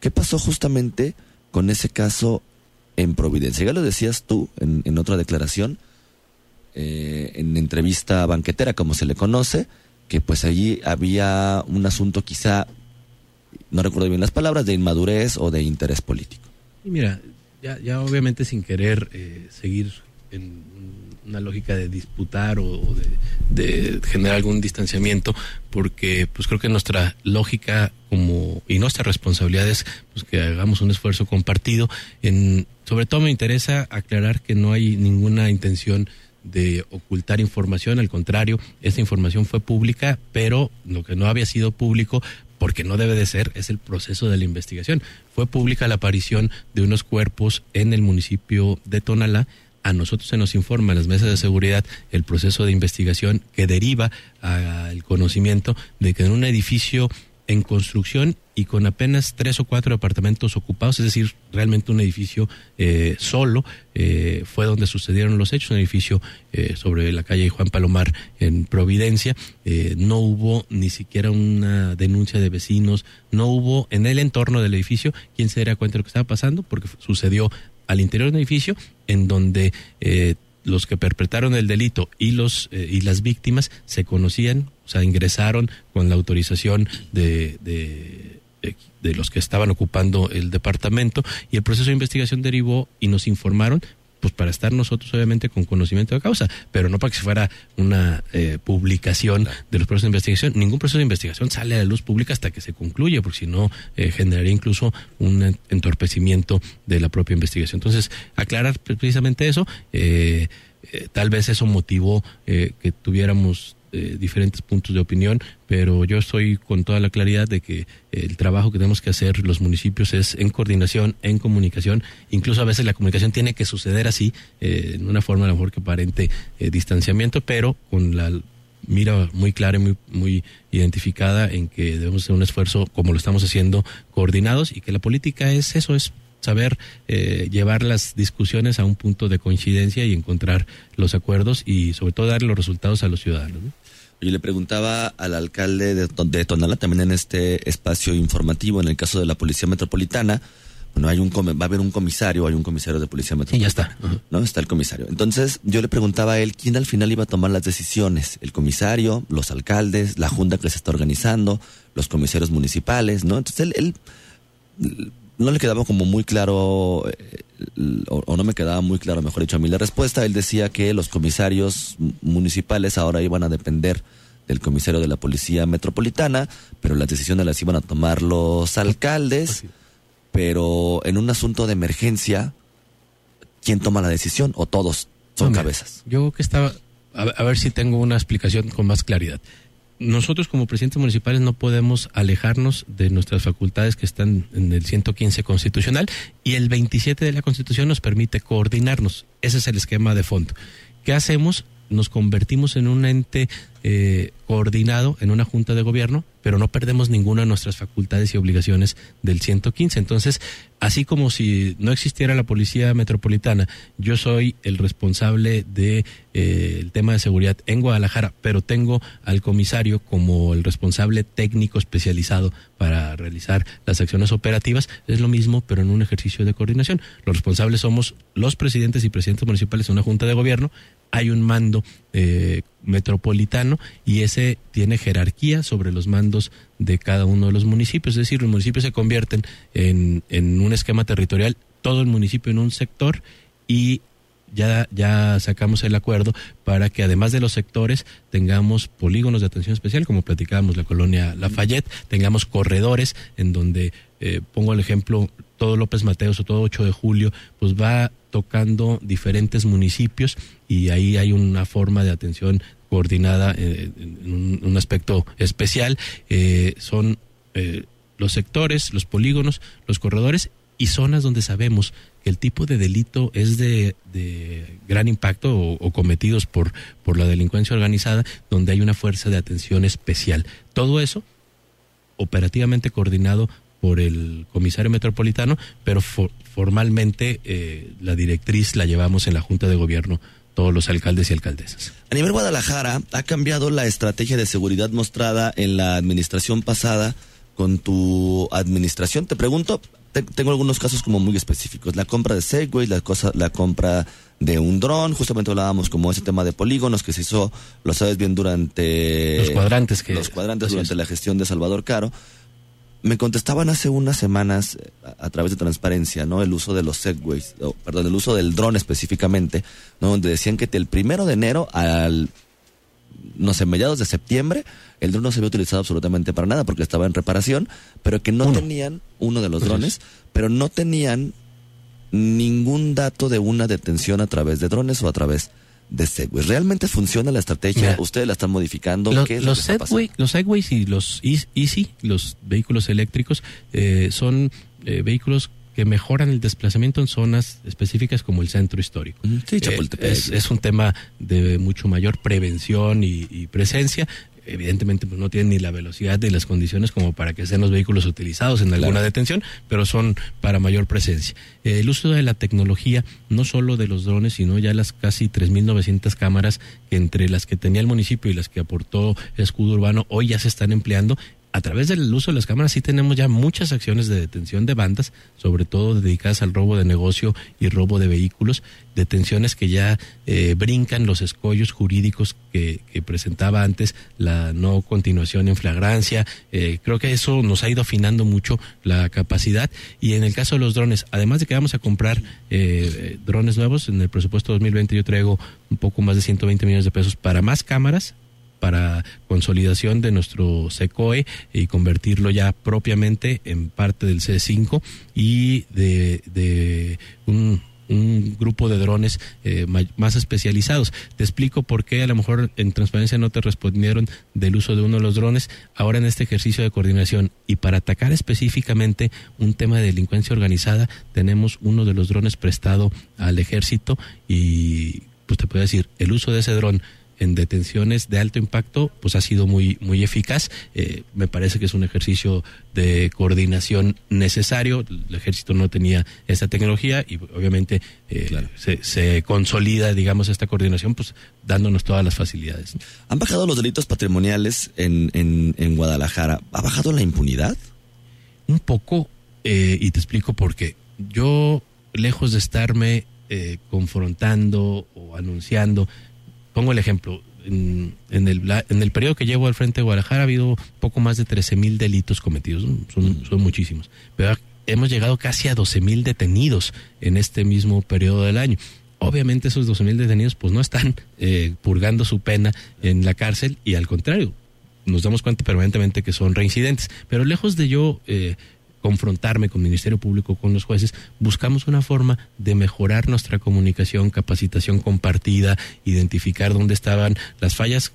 ¿Qué pasó justamente con ese caso en Providencia. Ya lo decías tú en, en otra declaración, eh, en entrevista banquetera, como se le conoce, que pues allí había un asunto quizá, no recuerdo bien las palabras, de inmadurez o de interés político. Y mira, ya, ya obviamente sin querer eh, seguir en una lógica de disputar o, de, de, generar algún distanciamiento, porque pues creo que nuestra lógica como y nuestra responsabilidad es pues, que hagamos un esfuerzo compartido. En, sobre todo me interesa aclarar que no hay ninguna intención de ocultar información, al contrario, esta información fue pública, pero lo que no había sido público porque no debe de ser, es el proceso de la investigación. Fue pública la aparición de unos cuerpos en el municipio de Tonalá. A nosotros se nos informa en las mesas de seguridad el proceso de investigación que deriva al conocimiento de que en un edificio en construcción y con apenas tres o cuatro apartamentos ocupados, es decir, realmente un edificio eh, solo, eh, fue donde sucedieron los hechos, un edificio eh, sobre la calle Juan Palomar en Providencia. Eh, no hubo ni siquiera una denuncia de vecinos, no hubo en el entorno del edificio quien se diera cuenta de lo que estaba pasando, porque sucedió al interior del edificio, en donde eh, los que perpetraron el delito y los eh, y las víctimas se conocían, o sea, ingresaron con la autorización de, de, de, los que estaban ocupando el departamento y el proceso de investigación derivó y nos informaron pues para estar nosotros obviamente con conocimiento de causa, pero no para que fuera una eh, publicación de los procesos de investigación. Ningún proceso de investigación sale a la luz pública hasta que se concluye, porque si no eh, generaría incluso un entorpecimiento de la propia investigación. Entonces, aclarar precisamente eso, eh, eh tal vez eso motivó eh, que tuviéramos eh, diferentes puntos de opinión, pero yo estoy con toda la claridad de que el trabajo que tenemos que hacer los municipios es en coordinación, en comunicación, incluso a veces la comunicación tiene que suceder así, eh, en una forma a lo mejor que aparente eh, distanciamiento, pero con la mira muy clara y muy, muy identificada en que debemos hacer un esfuerzo como lo estamos haciendo coordinados y que la política es eso, es saber eh, llevar las discusiones a un punto de coincidencia y encontrar los acuerdos y sobre todo dar los resultados a los ciudadanos. ¿no? Yo le preguntaba al alcalde de, de Tonalá, también en este espacio informativo, en el caso de la Policía Metropolitana, bueno, hay un va a haber un comisario, hay un comisario de Policía Metropolitana. Sí, ya está. Uh -huh. ¿No? Está el comisario. Entonces, yo le preguntaba a él quién al final iba a tomar las decisiones. El comisario, los alcaldes, la junta que se está organizando, los comisarios municipales, ¿no? Entonces, él, él no le quedaba como muy claro, eh, o, o, no me quedaba muy claro, mejor dicho, a mí la respuesta. Él decía que los comisarios municipales ahora iban a depender del comisario de la Policía Metropolitana, pero las decisiones las iban a tomar los alcaldes. Pero en un asunto de emergencia, ¿quién toma la decisión? ¿O todos son Hombre, cabezas? Yo que estaba, a, a ver si tengo una explicación con más claridad nosotros como presidentes municipales no podemos alejarnos de nuestras facultades que están en el 115 constitucional y el 27 de la constitución nos permite coordinarnos. Ese es el esquema de fondo. ¿Qué hacemos? Nos convertimos en un ente eh, coordinado, en una junta de gobierno, pero no perdemos ninguna de nuestras facultades y obligaciones del 115. Entonces, así como si no existiera la policía metropolitana, yo soy el responsable de eh, tema de seguridad en Guadalajara, pero tengo al comisario como el responsable técnico especializado para realizar las acciones operativas, es lo mismo, pero en un ejercicio de coordinación. Los responsables somos los presidentes y presidentes municipales de una junta de gobierno, hay un mando eh, metropolitano y ese tiene jerarquía sobre los mandos de cada uno de los municipios. Es decir, los municipios se convierten en, en un esquema territorial, todo el municipio en un sector y ya, ya sacamos el acuerdo para que además de los sectores tengamos polígonos de atención especial, como platicábamos la colonia Lafayette, tengamos corredores en donde, eh, pongo el ejemplo, todo López Mateos o todo 8 de julio, pues va tocando diferentes municipios y ahí hay una forma de atención coordinada eh, en un, aspecto especial. Eh, son eh, los sectores, los polígonos, los corredores y zonas donde sabemos que el tipo de delito es de, de gran impacto o, o, cometidos por, por la delincuencia organizada, donde hay una fuerza de atención especial. Todo eso operativamente coordinado por el comisario metropolitano, pero for, formalmente eh, la directriz la llevamos en la Junta de Gobierno todos los alcaldes y alcaldesas. A nivel Guadalajara, ¿ha cambiado la estrategia de seguridad mostrada en la administración pasada con tu administración? Te pregunto, te- tengo algunos casos como muy específicos. La compra de Segway, la, cosa, la compra de un dron, justamente hablábamos como ese tema de polígonos que se hizo, lo sabes bien, durante... Los cuadrantes que- Los cuadrantes durante es. la gestión de Salvador Caro. Me contestaban hace unas semanas eh, a, a través de transparencia, ¿no? El uso de los Segways, perdón, el uso del dron específicamente, ¿no? Donde decían que el primero de enero al no sé, mediados de septiembre, el dron no se había utilizado absolutamente para nada porque estaba en reparación, pero que no tenían uno de los Pues drones, pero no tenían ningún dato de una detención a través de drones o a través de Segway. ¿Realmente funciona la estrategia? Mira, ¿Ustedes la están modificando? Los, ¿Qué es lo los que está pasando? Segway, los Segways y los Eas- Easy, los vehículos eléctricos, eh, son eh, vehículos que mejoran el desplazamiento en zonas específicas como el centro histórico. Sí, Eh, Chapultepec. es, es un tema de mucho mayor prevención y, y presencia. Evidentemente pues, no tienen ni la velocidad ni las condiciones como para que sean los vehículos utilizados en alguna Claro. detención, pero son para mayor presencia. Eh, el uso de la tecnología, no solo de los drones, sino ya las casi 3.900 cámaras que entre las que tenía el municipio y las que aportó Escudo Urbano, hoy ya se están empleando. A través del uso de las cámaras sí tenemos ya muchas acciones de detención de bandas, sobre todo dedicadas al robo de negocio y robo de vehículos, detenciones que ya eh, brincan los escollos jurídicos que, que presentaba antes la no continuación en flagrancia. Eh, creo que eso nos ha ido afinando mucho la capacidad y en el caso de los drones, además de que vamos a comprar eh, drones nuevos, en el presupuesto 2020 yo traigo un poco más de 120 millones de pesos para más cámaras para consolidación de nuestro SECOE y convertirlo ya propiamente en parte del C5 y de, de un, grupo de drones eh, más especializados. Te explico por qué a lo mejor en transparencia no te respondieron del uso de uno de los drones ahora en este ejercicio de coordinación y para atacar específicamente un tema de delincuencia organizada tenemos uno de los drones prestado al ejército y pues te puedo decir el uso de ese dron en detenciones de alto impacto, pues ha sido muy, muy eficaz. Eh, me parece que es un ejercicio de coordinación necesario. El ejército no tenía esta tecnología y obviamente eh, se, se consolida, digamos, esta coordinación, pues dándonos todas las facilidades. ¿Han bajado los delitos patrimoniales en, en, en Guadalajara? ¿Ha bajado la impunidad? Un poco, eh, y te explico por qué. Yo, lejos de estarme confrontando o anunciando, pongo el ejemplo, en, en el, en el periodo que llevo al frente de Guadalajara ha habido poco más de 13 mil delitos cometidos, son, son muchísimos, pero hemos llegado casi a 12 mil detenidos en este mismo periodo del año. Obviamente esos 12 mil detenidos pues no están eh, purgando su pena en la cárcel y al contrario, nos damos cuenta permanentemente que son reincidentes, pero lejos de yo eh, confrontarme con el Ministerio Público, con los jueces, buscamos una forma de mejorar nuestra comunicación, capacitación compartida, identificar dónde estaban las fallas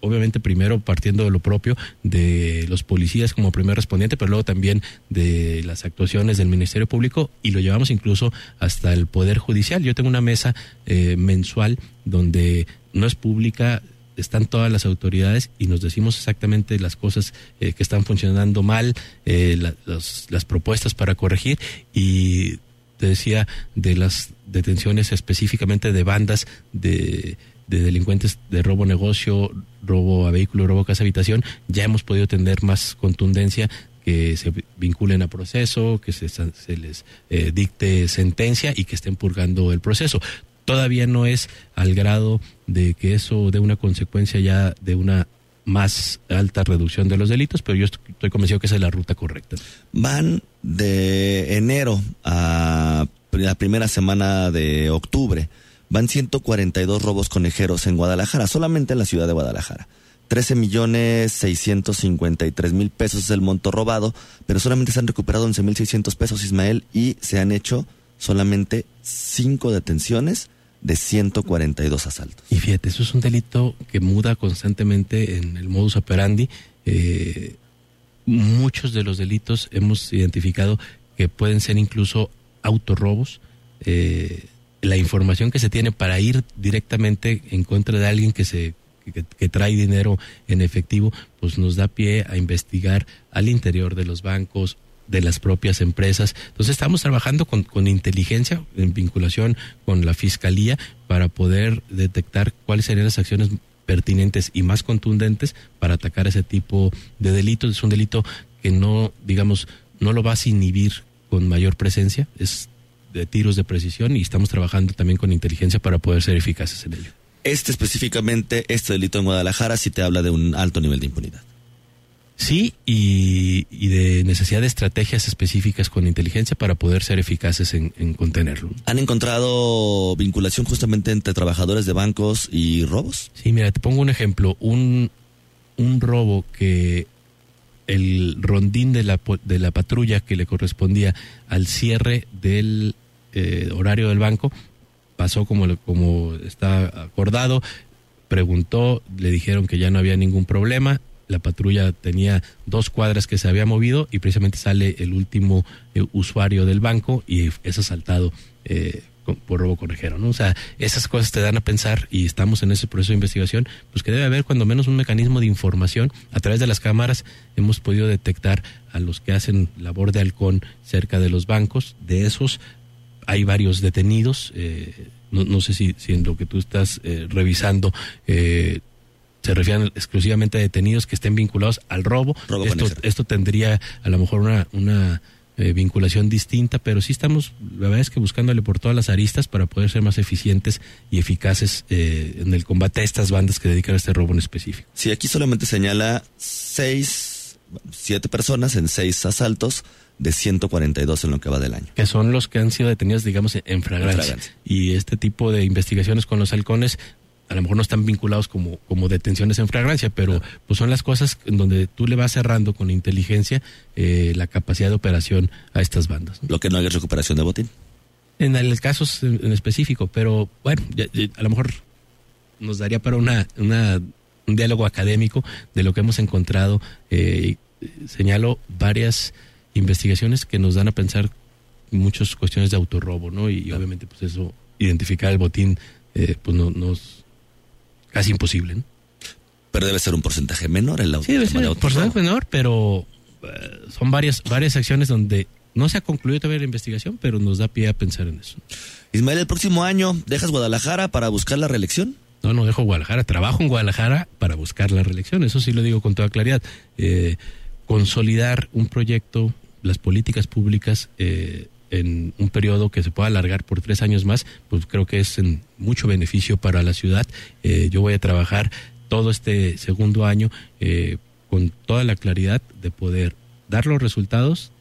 obviamente primero partiendo de lo propio de los policías como primer respondiente, pero luego también de las actuaciones del Ministerio Público y lo llevamos incluso hasta el Poder Judicial. Yo tengo una mesa eh, mensual donde no es pública, están todas las autoridades y nos decimos exactamente las cosas eh, que están funcionando mal, eh, las propuestas para corregir y te decía de las detenciones específicamente de bandas de, de delincuentes de robo negocio, robo a vehículo, robo a casa habitación, ya hemos podido tener más contundencia que se vinculen a proceso, que se, se les eh, dicte sentencia y que estén purgando el proceso. Todavía no es al grado de que eso dé una consecuencia ya de una más alta reducción de los delitos, pero yo estoy convencido que esa es la ruta correcta. Van de enero a la primera semana de octubre. Van 142 robos conejeros en Guadalajara, solamente en la ciudad de Guadalajara. 13 millones 653 mil pesos es el monto robado, pero solamente se han recuperado 11 mil 600 pesos, Ismael, y se han hecho solamente 5 detenciones de 142 asaltos. Y fíjate, eso es un delito que muda constantemente en el modus operandi. Eh, muchos de los delitos hemos identificado que pueden ser incluso autorrobos. Eh, la información que se tiene para ir directamente en contra de alguien que se que, que trae dinero en efectivo, pues nos da pie a investigar al interior de los bancos, de las propias empresas. Entonces estamos trabajando con, con inteligencia en vinculación con la fiscalía para poder detectar cuáles serían las acciones pertinentes y más contundentes para atacar ese tipo de delitos. Es un delito que no, digamos, no lo vas a inhibir con mayor presencia, es de tiros de precisión y estamos trabajando también con inteligencia para poder ser eficaces en ello. Este específicamente, este delito en Guadalajara, sí te habla de un alto nivel de impunidad. Sí, y, y de necesidad de estrategias específicas con inteligencia para poder ser eficaces en, en contenerlo. ¿Han encontrado vinculación justamente entre trabajadores de bancos y robos? Sí, mira, te pongo un ejemplo. Un, un robo que el rondín de la, de la patrulla que le correspondía al cierre del eh, horario del banco pasó como, como está acordado, preguntó, le dijeron que ya no había ningún problema, la patrulla tenía dos cuadras que se había movido y precisamente sale el último eh, usuario del banco y es asaltado eh, por robo correjero. O sea, esas cosas te dan a pensar y estamos en ese proceso de investigación, pues que debe haber cuando menos un mecanismo de información. A través de las cámaras hemos podido detectar a los que hacen labor de halcón cerca de los bancos. De esos hay varios detenidos. eh, no, no sé si, si en lo que tú estás eh, revisando eh, se refieren exclusivamente a detenidos que estén vinculados al robo. Robo esto, esto tendría a lo mejor una, una eh, vinculación distinta, pero sí estamos, la verdad es que buscándole por todas las aristas para poder ser más eficientes y eficaces eh, en el combate a estas bandas que dedican a este robo en específico. Sí, aquí solamente señala seis, siete personas en seis asaltos de 142 en lo que va del año. que son los que han sido detenidos, digamos, en flagrancia. En flagrancia. Y este tipo de investigaciones con los halcones a lo mejor no están vinculados como, como detenciones en flagrancia, pero pues son las cosas en donde tú le vas cerrando con inteligencia eh, la capacidad de operación a estas bandas. ¿no? Lo que no hay recuperación de botín. En el caso en, específico, pero bueno, ya- ya- a lo mejor nos daría para una, una, un diálogo académico de lo que hemos encontrado. Eh, señalo varias investigaciones que nos dan a pensar muchas cuestiones de autorrobo, ¿no? Y, obviamente, pues eso, identificar el botín, eh, pues no, nos casi imposible, ¿no? Pero debe ser un porcentaje menor el auto. Sí, debe ser autorrobo. porcentaje menor, pero eh, son varias, varias acciones donde no se ha concluido todavía la investigación, pero nos da pie a pensar en eso. Ismael, el próximo año, ¿dejas Guadalajara para buscar la reelección? No, no dejo Guadalajara. Trabajo en Guadalajara para buscar la reelección. Eso sí lo digo con toda claridad. Eh, consolidar un proyecto, las políticas públicas eh, en un periodo que se pueda alargar por tres años más, pues creo que es en mucho beneficio para la ciudad. Eh, yo voy a trabajar todo este segundo año eh, con toda la claridad de poder dar los resultados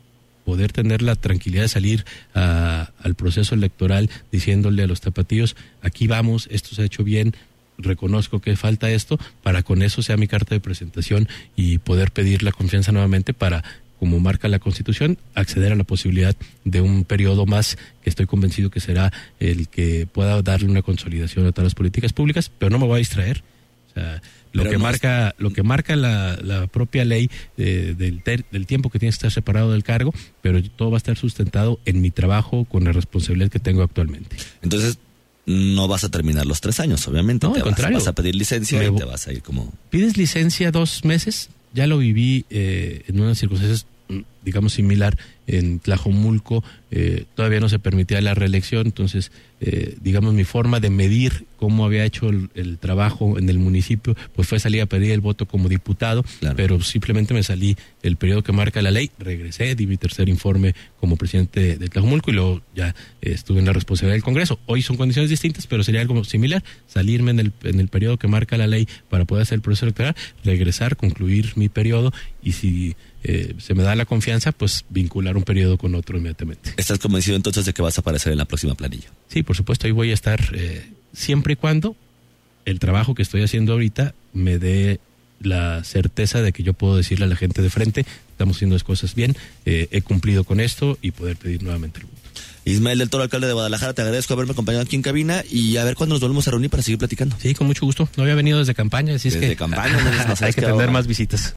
poder tener la tranquilidad de salir a- al proceso electoral diciéndole a los tapatíos, aquí vamos, esto se ha hecho bien, reconozco que falta esto, para con eso sea mi carta de presentación y poder pedir la confianza nuevamente para, como marca la Constitución, acceder a la posibilidad de un periodo más que estoy convencido que será el que pueda darle una consolidación a todas las políticas públicas, pero no me voy a distraer. O sea, lo Pero que no marca lo que marca la, la propia ley eh, del, ter- del tiempo que tienes que estar separado del cargo, pero todo va a estar sustentado en mi trabajo con la responsabilidad que tengo actualmente. Entonces, no vas a terminar los tres años, obviamente. No, Te al vas, contrario. vas a pedir licencia Me y te vas a ir como... Pides licencia dos meses, ya lo viví eh, en unas circunstancias, mm, digamos, similar en Tlajomulco, eh, todavía no se permitía la reelección, entonces, eh, digamos, mi forma de medir cómo había hecho el, el trabajo en el municipio, pues fue salir a pedir el voto como diputado, pero simplemente me salí el periodo que marca la ley, regresé, di mi tercer informe como presidente de Tlajomulco y luego ya eh, estuve en la responsabilidad del Congreso. Hoy son condiciones distintas, pero sería algo similar, salirme en el, en el periodo que marca la ley para poder hacer el proceso electoral, regresar, concluir mi periodo y si eh, se me da la confianza, pues vincular un periodo con otro inmediatamente. ¿Estás convencido entonces de que vas a aparecer en la próxima planilla? Sí, por supuesto, ahí voy a estar eh, siempre y cuando el trabajo que estoy haciendo ahorita me dé la certeza de que yo puedo decirle a la gente de frente, estamos haciendo las cosas bien, eh, he cumplido con esto y poder pedir nuevamente el voto. Ismael del Toro, alcalde de Guadalajara, te agradezco haberme acompañado aquí en cabina y a ver cuándo nos volvemos a reunir para seguir platicando. Sí, con mucho gusto. No había venido desde campaña, así es Desde que campaña, no, [LAUGHS] hay que qué tener ahora. más visitas.